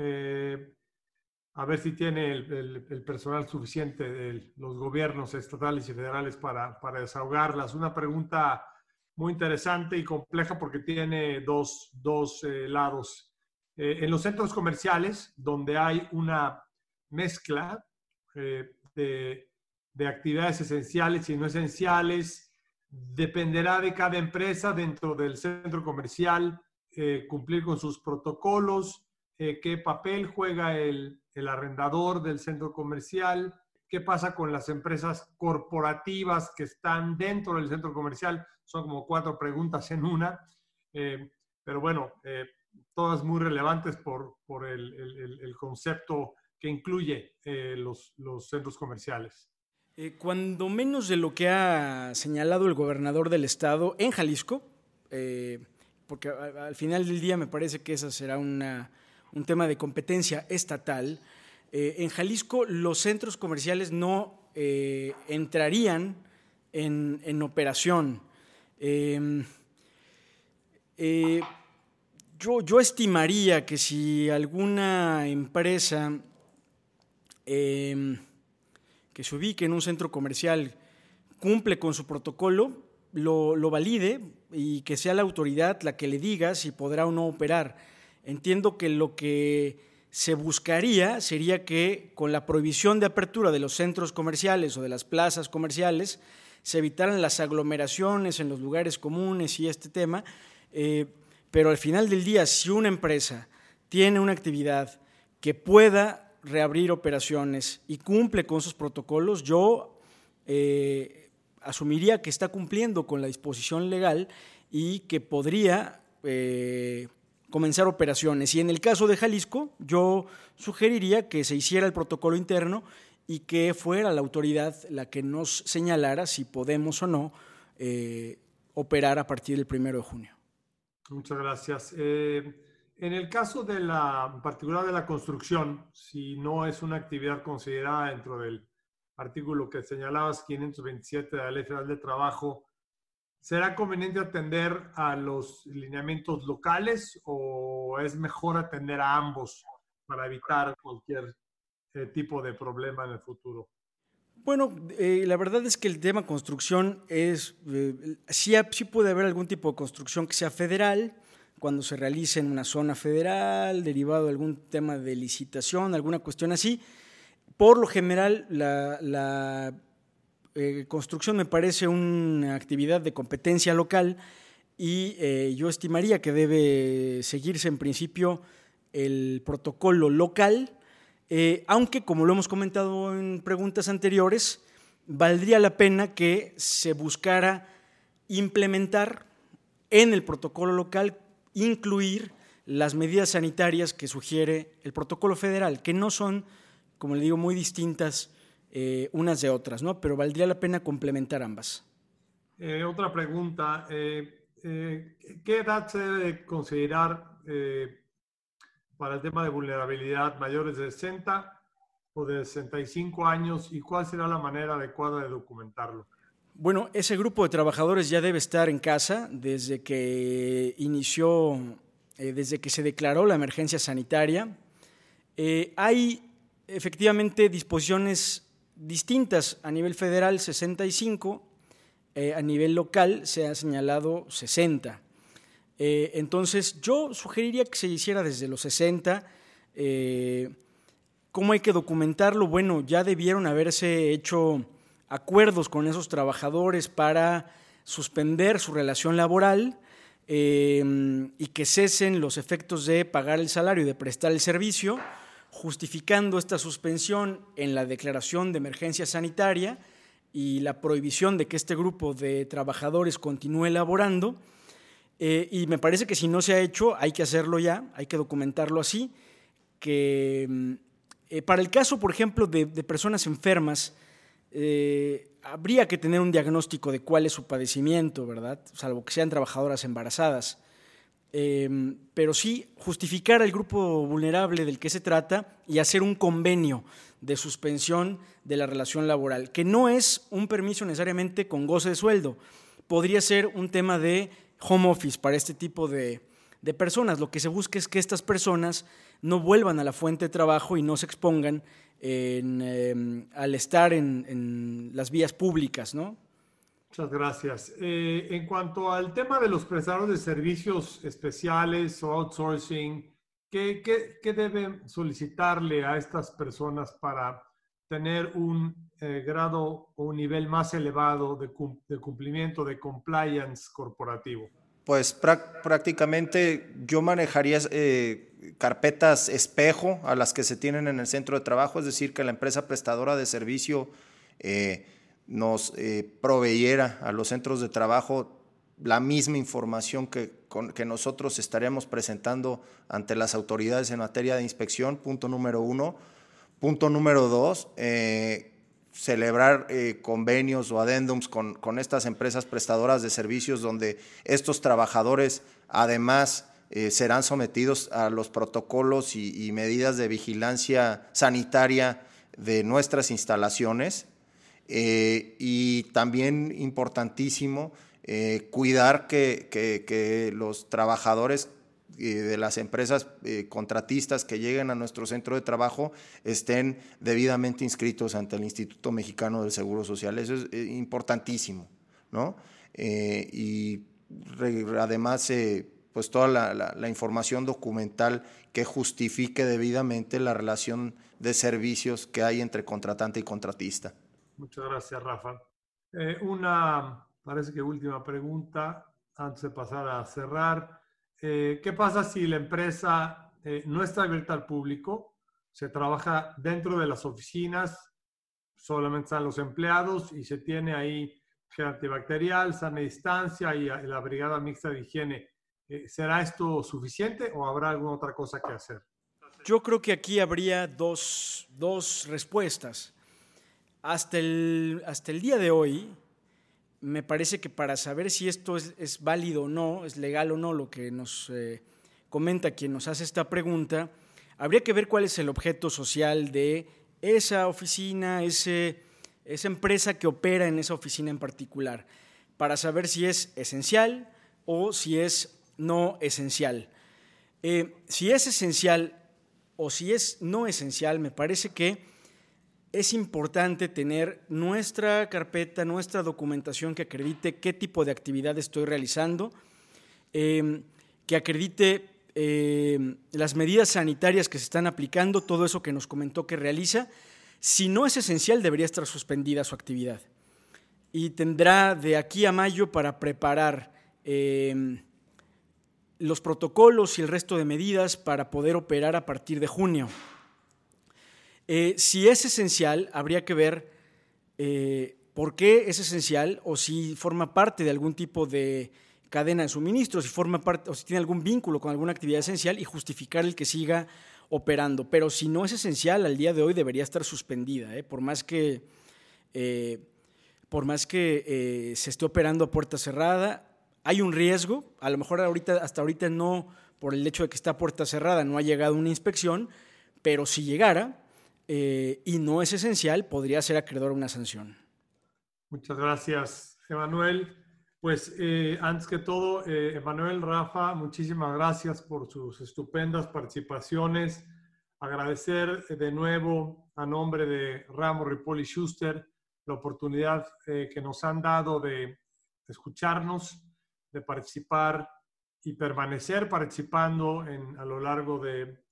a ver si tiene el, personal suficiente de los gobiernos estatales y federales para, para, desahogarlas. Una pregunta muy interesante y compleja porque tiene dos, dos eh, lados. Eh, en los centros comerciales, donde hay una mezcla eh, de, de actividades esenciales y no esenciales, dependerá de cada empresa dentro del centro comercial cumplir con sus protocolos, qué papel juega el, el arrendador del centro comercial, qué pasa con las empresas corporativas que están dentro del centro comercial. Son como cuatro preguntas en una, eh, pero bueno, eh, todas muy relevantes por, por el, concepto que incluye eh, los, los, centros comerciales. cuando menos de lo que ha señalado el gobernador del estado en Jalisco, porque al final del día me parece que ese será un tema de competencia estatal. Eh, en Jalisco los centros comerciales no eh, entrarían en, operación. Em, eh, yo, yo, estimaría que si alguna empresa em, que se ubique en un centro comercial cumple con su protocolo, lo, valide y que sea la autoridad la que le diga si podrá o no operar. Entiendo que lo que se buscaría sería que con la prohibición de apertura de los centros comerciales o de las plazas comerciales se evitaran las aglomeraciones en los lugares comunes y este tema, eh, pero al final del día, si una empresa tiene una actividad que pueda reabrir operaciones y cumple con sus protocolos, yo eh, asumiría que está cumpliendo con la disposición legal y que podría eh, comenzar operaciones. Y en el caso de Jalisco, yo sugeriría que se hiciera el protocolo interno y que fuera la autoridad la que nos señalara si podemos o no eh, operar a partir del primero de junio. Muchas gracias. En el caso de la, en particular de la construcción, si no es una actividad considerada dentro del artículo que señalabas, 527 de la Ley Federal de Trabajo, ¿será conveniente atender a los lineamientos locales o es mejor atender a ambos para evitar cualquier eh, tipo de problema en el futuro? Bueno, eh, la verdad es que el tema construcción es, eh, sí, sí puede haber algún tipo de construcción que sea federal, cuando se realice en una zona federal, derivado de algún tema de licitación, alguna cuestión así, por lo general, la, eh, construcción me parece una actividad de competencia local y eh, yo estimaría que debe seguirse en principio el protocolo local, eh, aunque como lo hemos comentado en preguntas anteriores, valdría la pena que se buscara implementar en el protocolo local, incluir las medidas sanitarias que sugiere el protocolo federal, que no son como le digo, muy distintas eh, unas de otras, ¿no? Pero valdría la pena complementar ambas. Eh, otra pregunta, eh, ¿qué edad se debe considerar para el tema de vulnerabilidad mayores de 60 o de 65 años y cuál será la manera adecuada de documentarlo? Bueno, ese grupo de trabajadores ya debe estar en casa desde que inició, desde que se declaró la emergencia sanitaria. hay efectivamente disposiciones distintas. A nivel federal 65, eh, a nivel local se ha señalado 60. Eh, entonces yo sugeriría que se hiciera desde los 60. Eh, ¿Cómo hay que documentarlo? Bueno, ya debieron haberse hecho acuerdos con esos trabajadores para suspender su relación laboral y que cesen los efectos de pagar el salario y de prestar el servicio justificando esta suspensión en la declaración de emergencia sanitaria y la prohibición de que este grupo de trabajadores continúe laborando. Eh, y me parece que si no se ha hecho, hay que hacerlo ya, hay que documentarlo así, que mm, eh, para el caso, por ejemplo, de, personas enfermas, eh, habría que tener un diagnóstico de cuál es su padecimiento, ¿verdad? Salvo que sean trabajadoras embarazadas. Em, pero sí justificar al grupo vulnerable del que se trata y hacer un convenio de suspensión de la relación laboral, que no es un permiso necesariamente con goce de sueldo, podría ser un tema de home office para este tipo de, personas. Lo que se busca es que estas personas no vuelvan a la fuente de trabajo y no se expongan em, al estar en, en, las vías públicas, ¿no? Muchas gracias. Eh, en cuanto al tema de los prestadores de servicios especiales o outsourcing, ¿qué, deben solicitarle a estas personas para tener un eh, grado o un nivel más elevado de, cumplimiento de compliance corporativo? Pues prácticamente yo manejaría eh, carpetas espejo a las que se tienen en el centro de trabajo, es decir, que la empresa prestadora de servicio nos eh, proveyera a los centros de trabajo la misma información que, que nosotros estaríamos presentando ante las autoridades en materia de inspección, punto número uno. Punto número dos, eh, celebrar eh, convenios o adendums con, con, estas empresas prestadoras de servicios donde estos trabajadores además eh, serán sometidos a los protocolos y, medidas de vigilancia sanitaria de nuestras instalaciones. Eh, y también importantísimo cuidar que, que los trabajadores de las empresas eh, contratistas que lleguen a nuestro centro de trabajo estén debidamente inscritos ante el Instituto Mexicano del Seguro Social. Eso es eh, importantísimo, ¿no? Eh, y además, pues toda la, información documental que justifique debidamente la relación de servicios que hay entre contratante y contratista. Muchas gracias, Rafa. una, parece que última pregunta, antes de pasar a cerrar. Eh, ¿qué pasa si la empresa eh, no está abierta al público? Se trabaja dentro de las oficinas, solamente están los empleados y se tiene ahí gel antibacterial, sana distancia y, la brigada mixta de higiene. Eh, ¿Será esto suficiente o habrá alguna otra cosa que hacer? Yo creo que aquí habría dos, dos respuestas. Hasta el, hasta el día de hoy, me parece que para saber si esto es, válido o no, es legal o no, lo que nos eh, comenta quien nos hace esta pregunta, habría que ver cuál es el objeto social de esa oficina, ese, esa empresa que opera en esa oficina en particular, para saber si es esencial o si es no esencial. Eh, si es esencial o si es no esencial, me parece que es importante tener nuestra carpeta, nuestra documentación que acredite qué tipo de actividad estoy realizando, em, que acredite em, las medidas sanitarias que se están aplicando, todo eso que nos comentó que realiza. Si no es esencial, debería estar suspendida su actividad. Y tendrá de aquí a mayo para preparar em, los protocolos y el resto de medidas para poder operar a partir de junio. Eh, si es esencial, habría que ver eh, por qué es esencial o si forma parte de algún tipo de cadena de suministro, si forma parte o si tiene algún vínculo con alguna actividad esencial y justificar el que siga operando. Pero si no es esencial, al día de hoy debería estar suspendida, ¿eh? por más que, por más que se esté operando a puerta cerrada. Hay un riesgo, a lo mejor ahorita, hasta ahorita no, por el hecho de que está puerta cerrada, no ha llegado una inspección, pero si llegara, eh, y no es esencial, podría ser acreedor a una sanción. Muchas gracias, Emanuel. Pues eh, antes que todo, eh, Emanuel, Rafa, muchísimas gracias por sus estupendas participaciones. Agradecer de nuevo a nombre de Ramos Ripoli Schuster la oportunidad que nos han dado de escucharnos, de participar y permanecer participando en, a lo largo de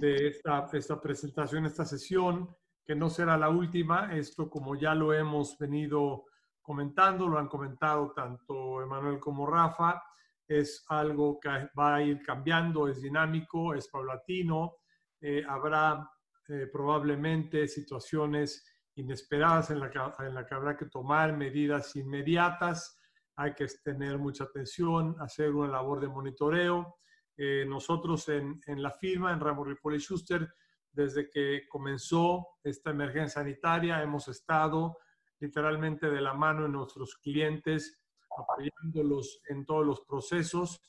de esta, esta presentación, esta sesión, que no será la última. Esto, como ya lo hemos venido comentando, lo han comentado tanto Emanuel como Rafa, es algo que va a ir cambiando, es dinámico, es paulatino. Eh, habrá eh, probablemente situaciones inesperadas en la, en la que habrá que tomar medidas inmediatas. Hay que tener mucha atención, hacer una labor de monitoreo eh, nosotros en, la firma, en Ramos Ripoli Schuster, desde que comenzó esta emergencia sanitaria, hemos estado literalmente de la mano en nuestros clientes, apoyándolos en todos los procesos,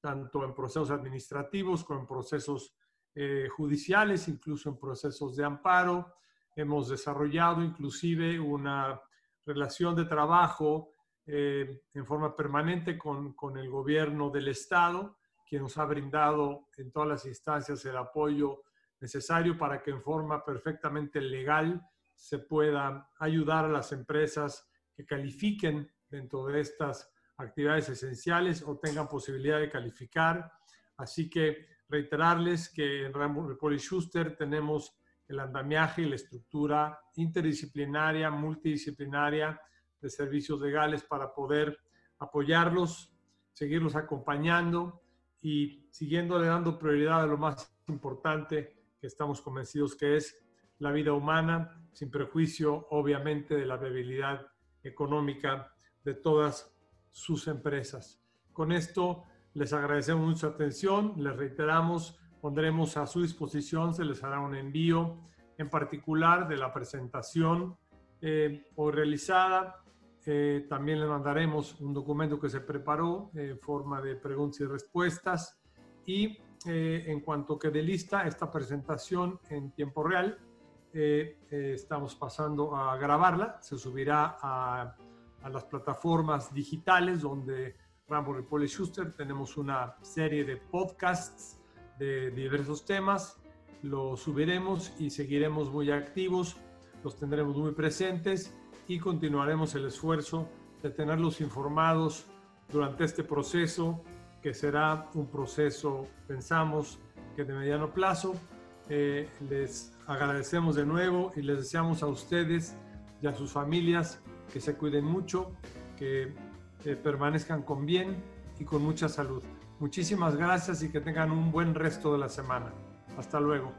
tanto en procesos administrativos como en procesos eh, judiciales, incluso en procesos de amparo. Hemos desarrollado inclusive una relación de trabajo eh, en forma permanente con, con el gobierno del Estado quien nos ha brindado en todas las instancias el apoyo necesario para que en forma perfectamente legal se pueda ayudar a las empresas que califiquen dentro de estas actividades esenciales o tengan posibilidad de calificar. Así que reiterarles que en Rambo Schuster tenemos el andamiaje y la estructura interdisciplinaria, multidisciplinaria de servicios legales para poder apoyarlos, seguirlos acompañando y siguiéndole dando prioridad a lo más importante que estamos convencidos que es la vida humana, sin prejuicio obviamente de la viabilidad económica de todas sus empresas. Con esto les agradecemos mucha atención, les reiteramos, pondremos a su disposición, se les hará un envío en particular de la presentación o realizada. También le mandaremos un documento que se preparó en forma de preguntas y respuestas. Y en cuanto quede lista esta presentación en tiempo real, estamos pasando a grabarla. Se subirá a, a las plataformas digitales donde Rambo Ripoli Schuster tenemos una serie de podcasts de diversos temas. Los subiremos y seguiremos muy activos, los tendremos muy presentes y continuaremos el esfuerzo de tenerlos informados durante este proceso, que será un proceso, pensamos, que de mediano plazo. Eh, les agradecemos de nuevo y les deseamos a ustedes y a sus familias que se cuiden mucho, que permanezcan con bien y con mucha salud. Muchísimas gracias y que tengan un buen resto de la semana. Hasta luego.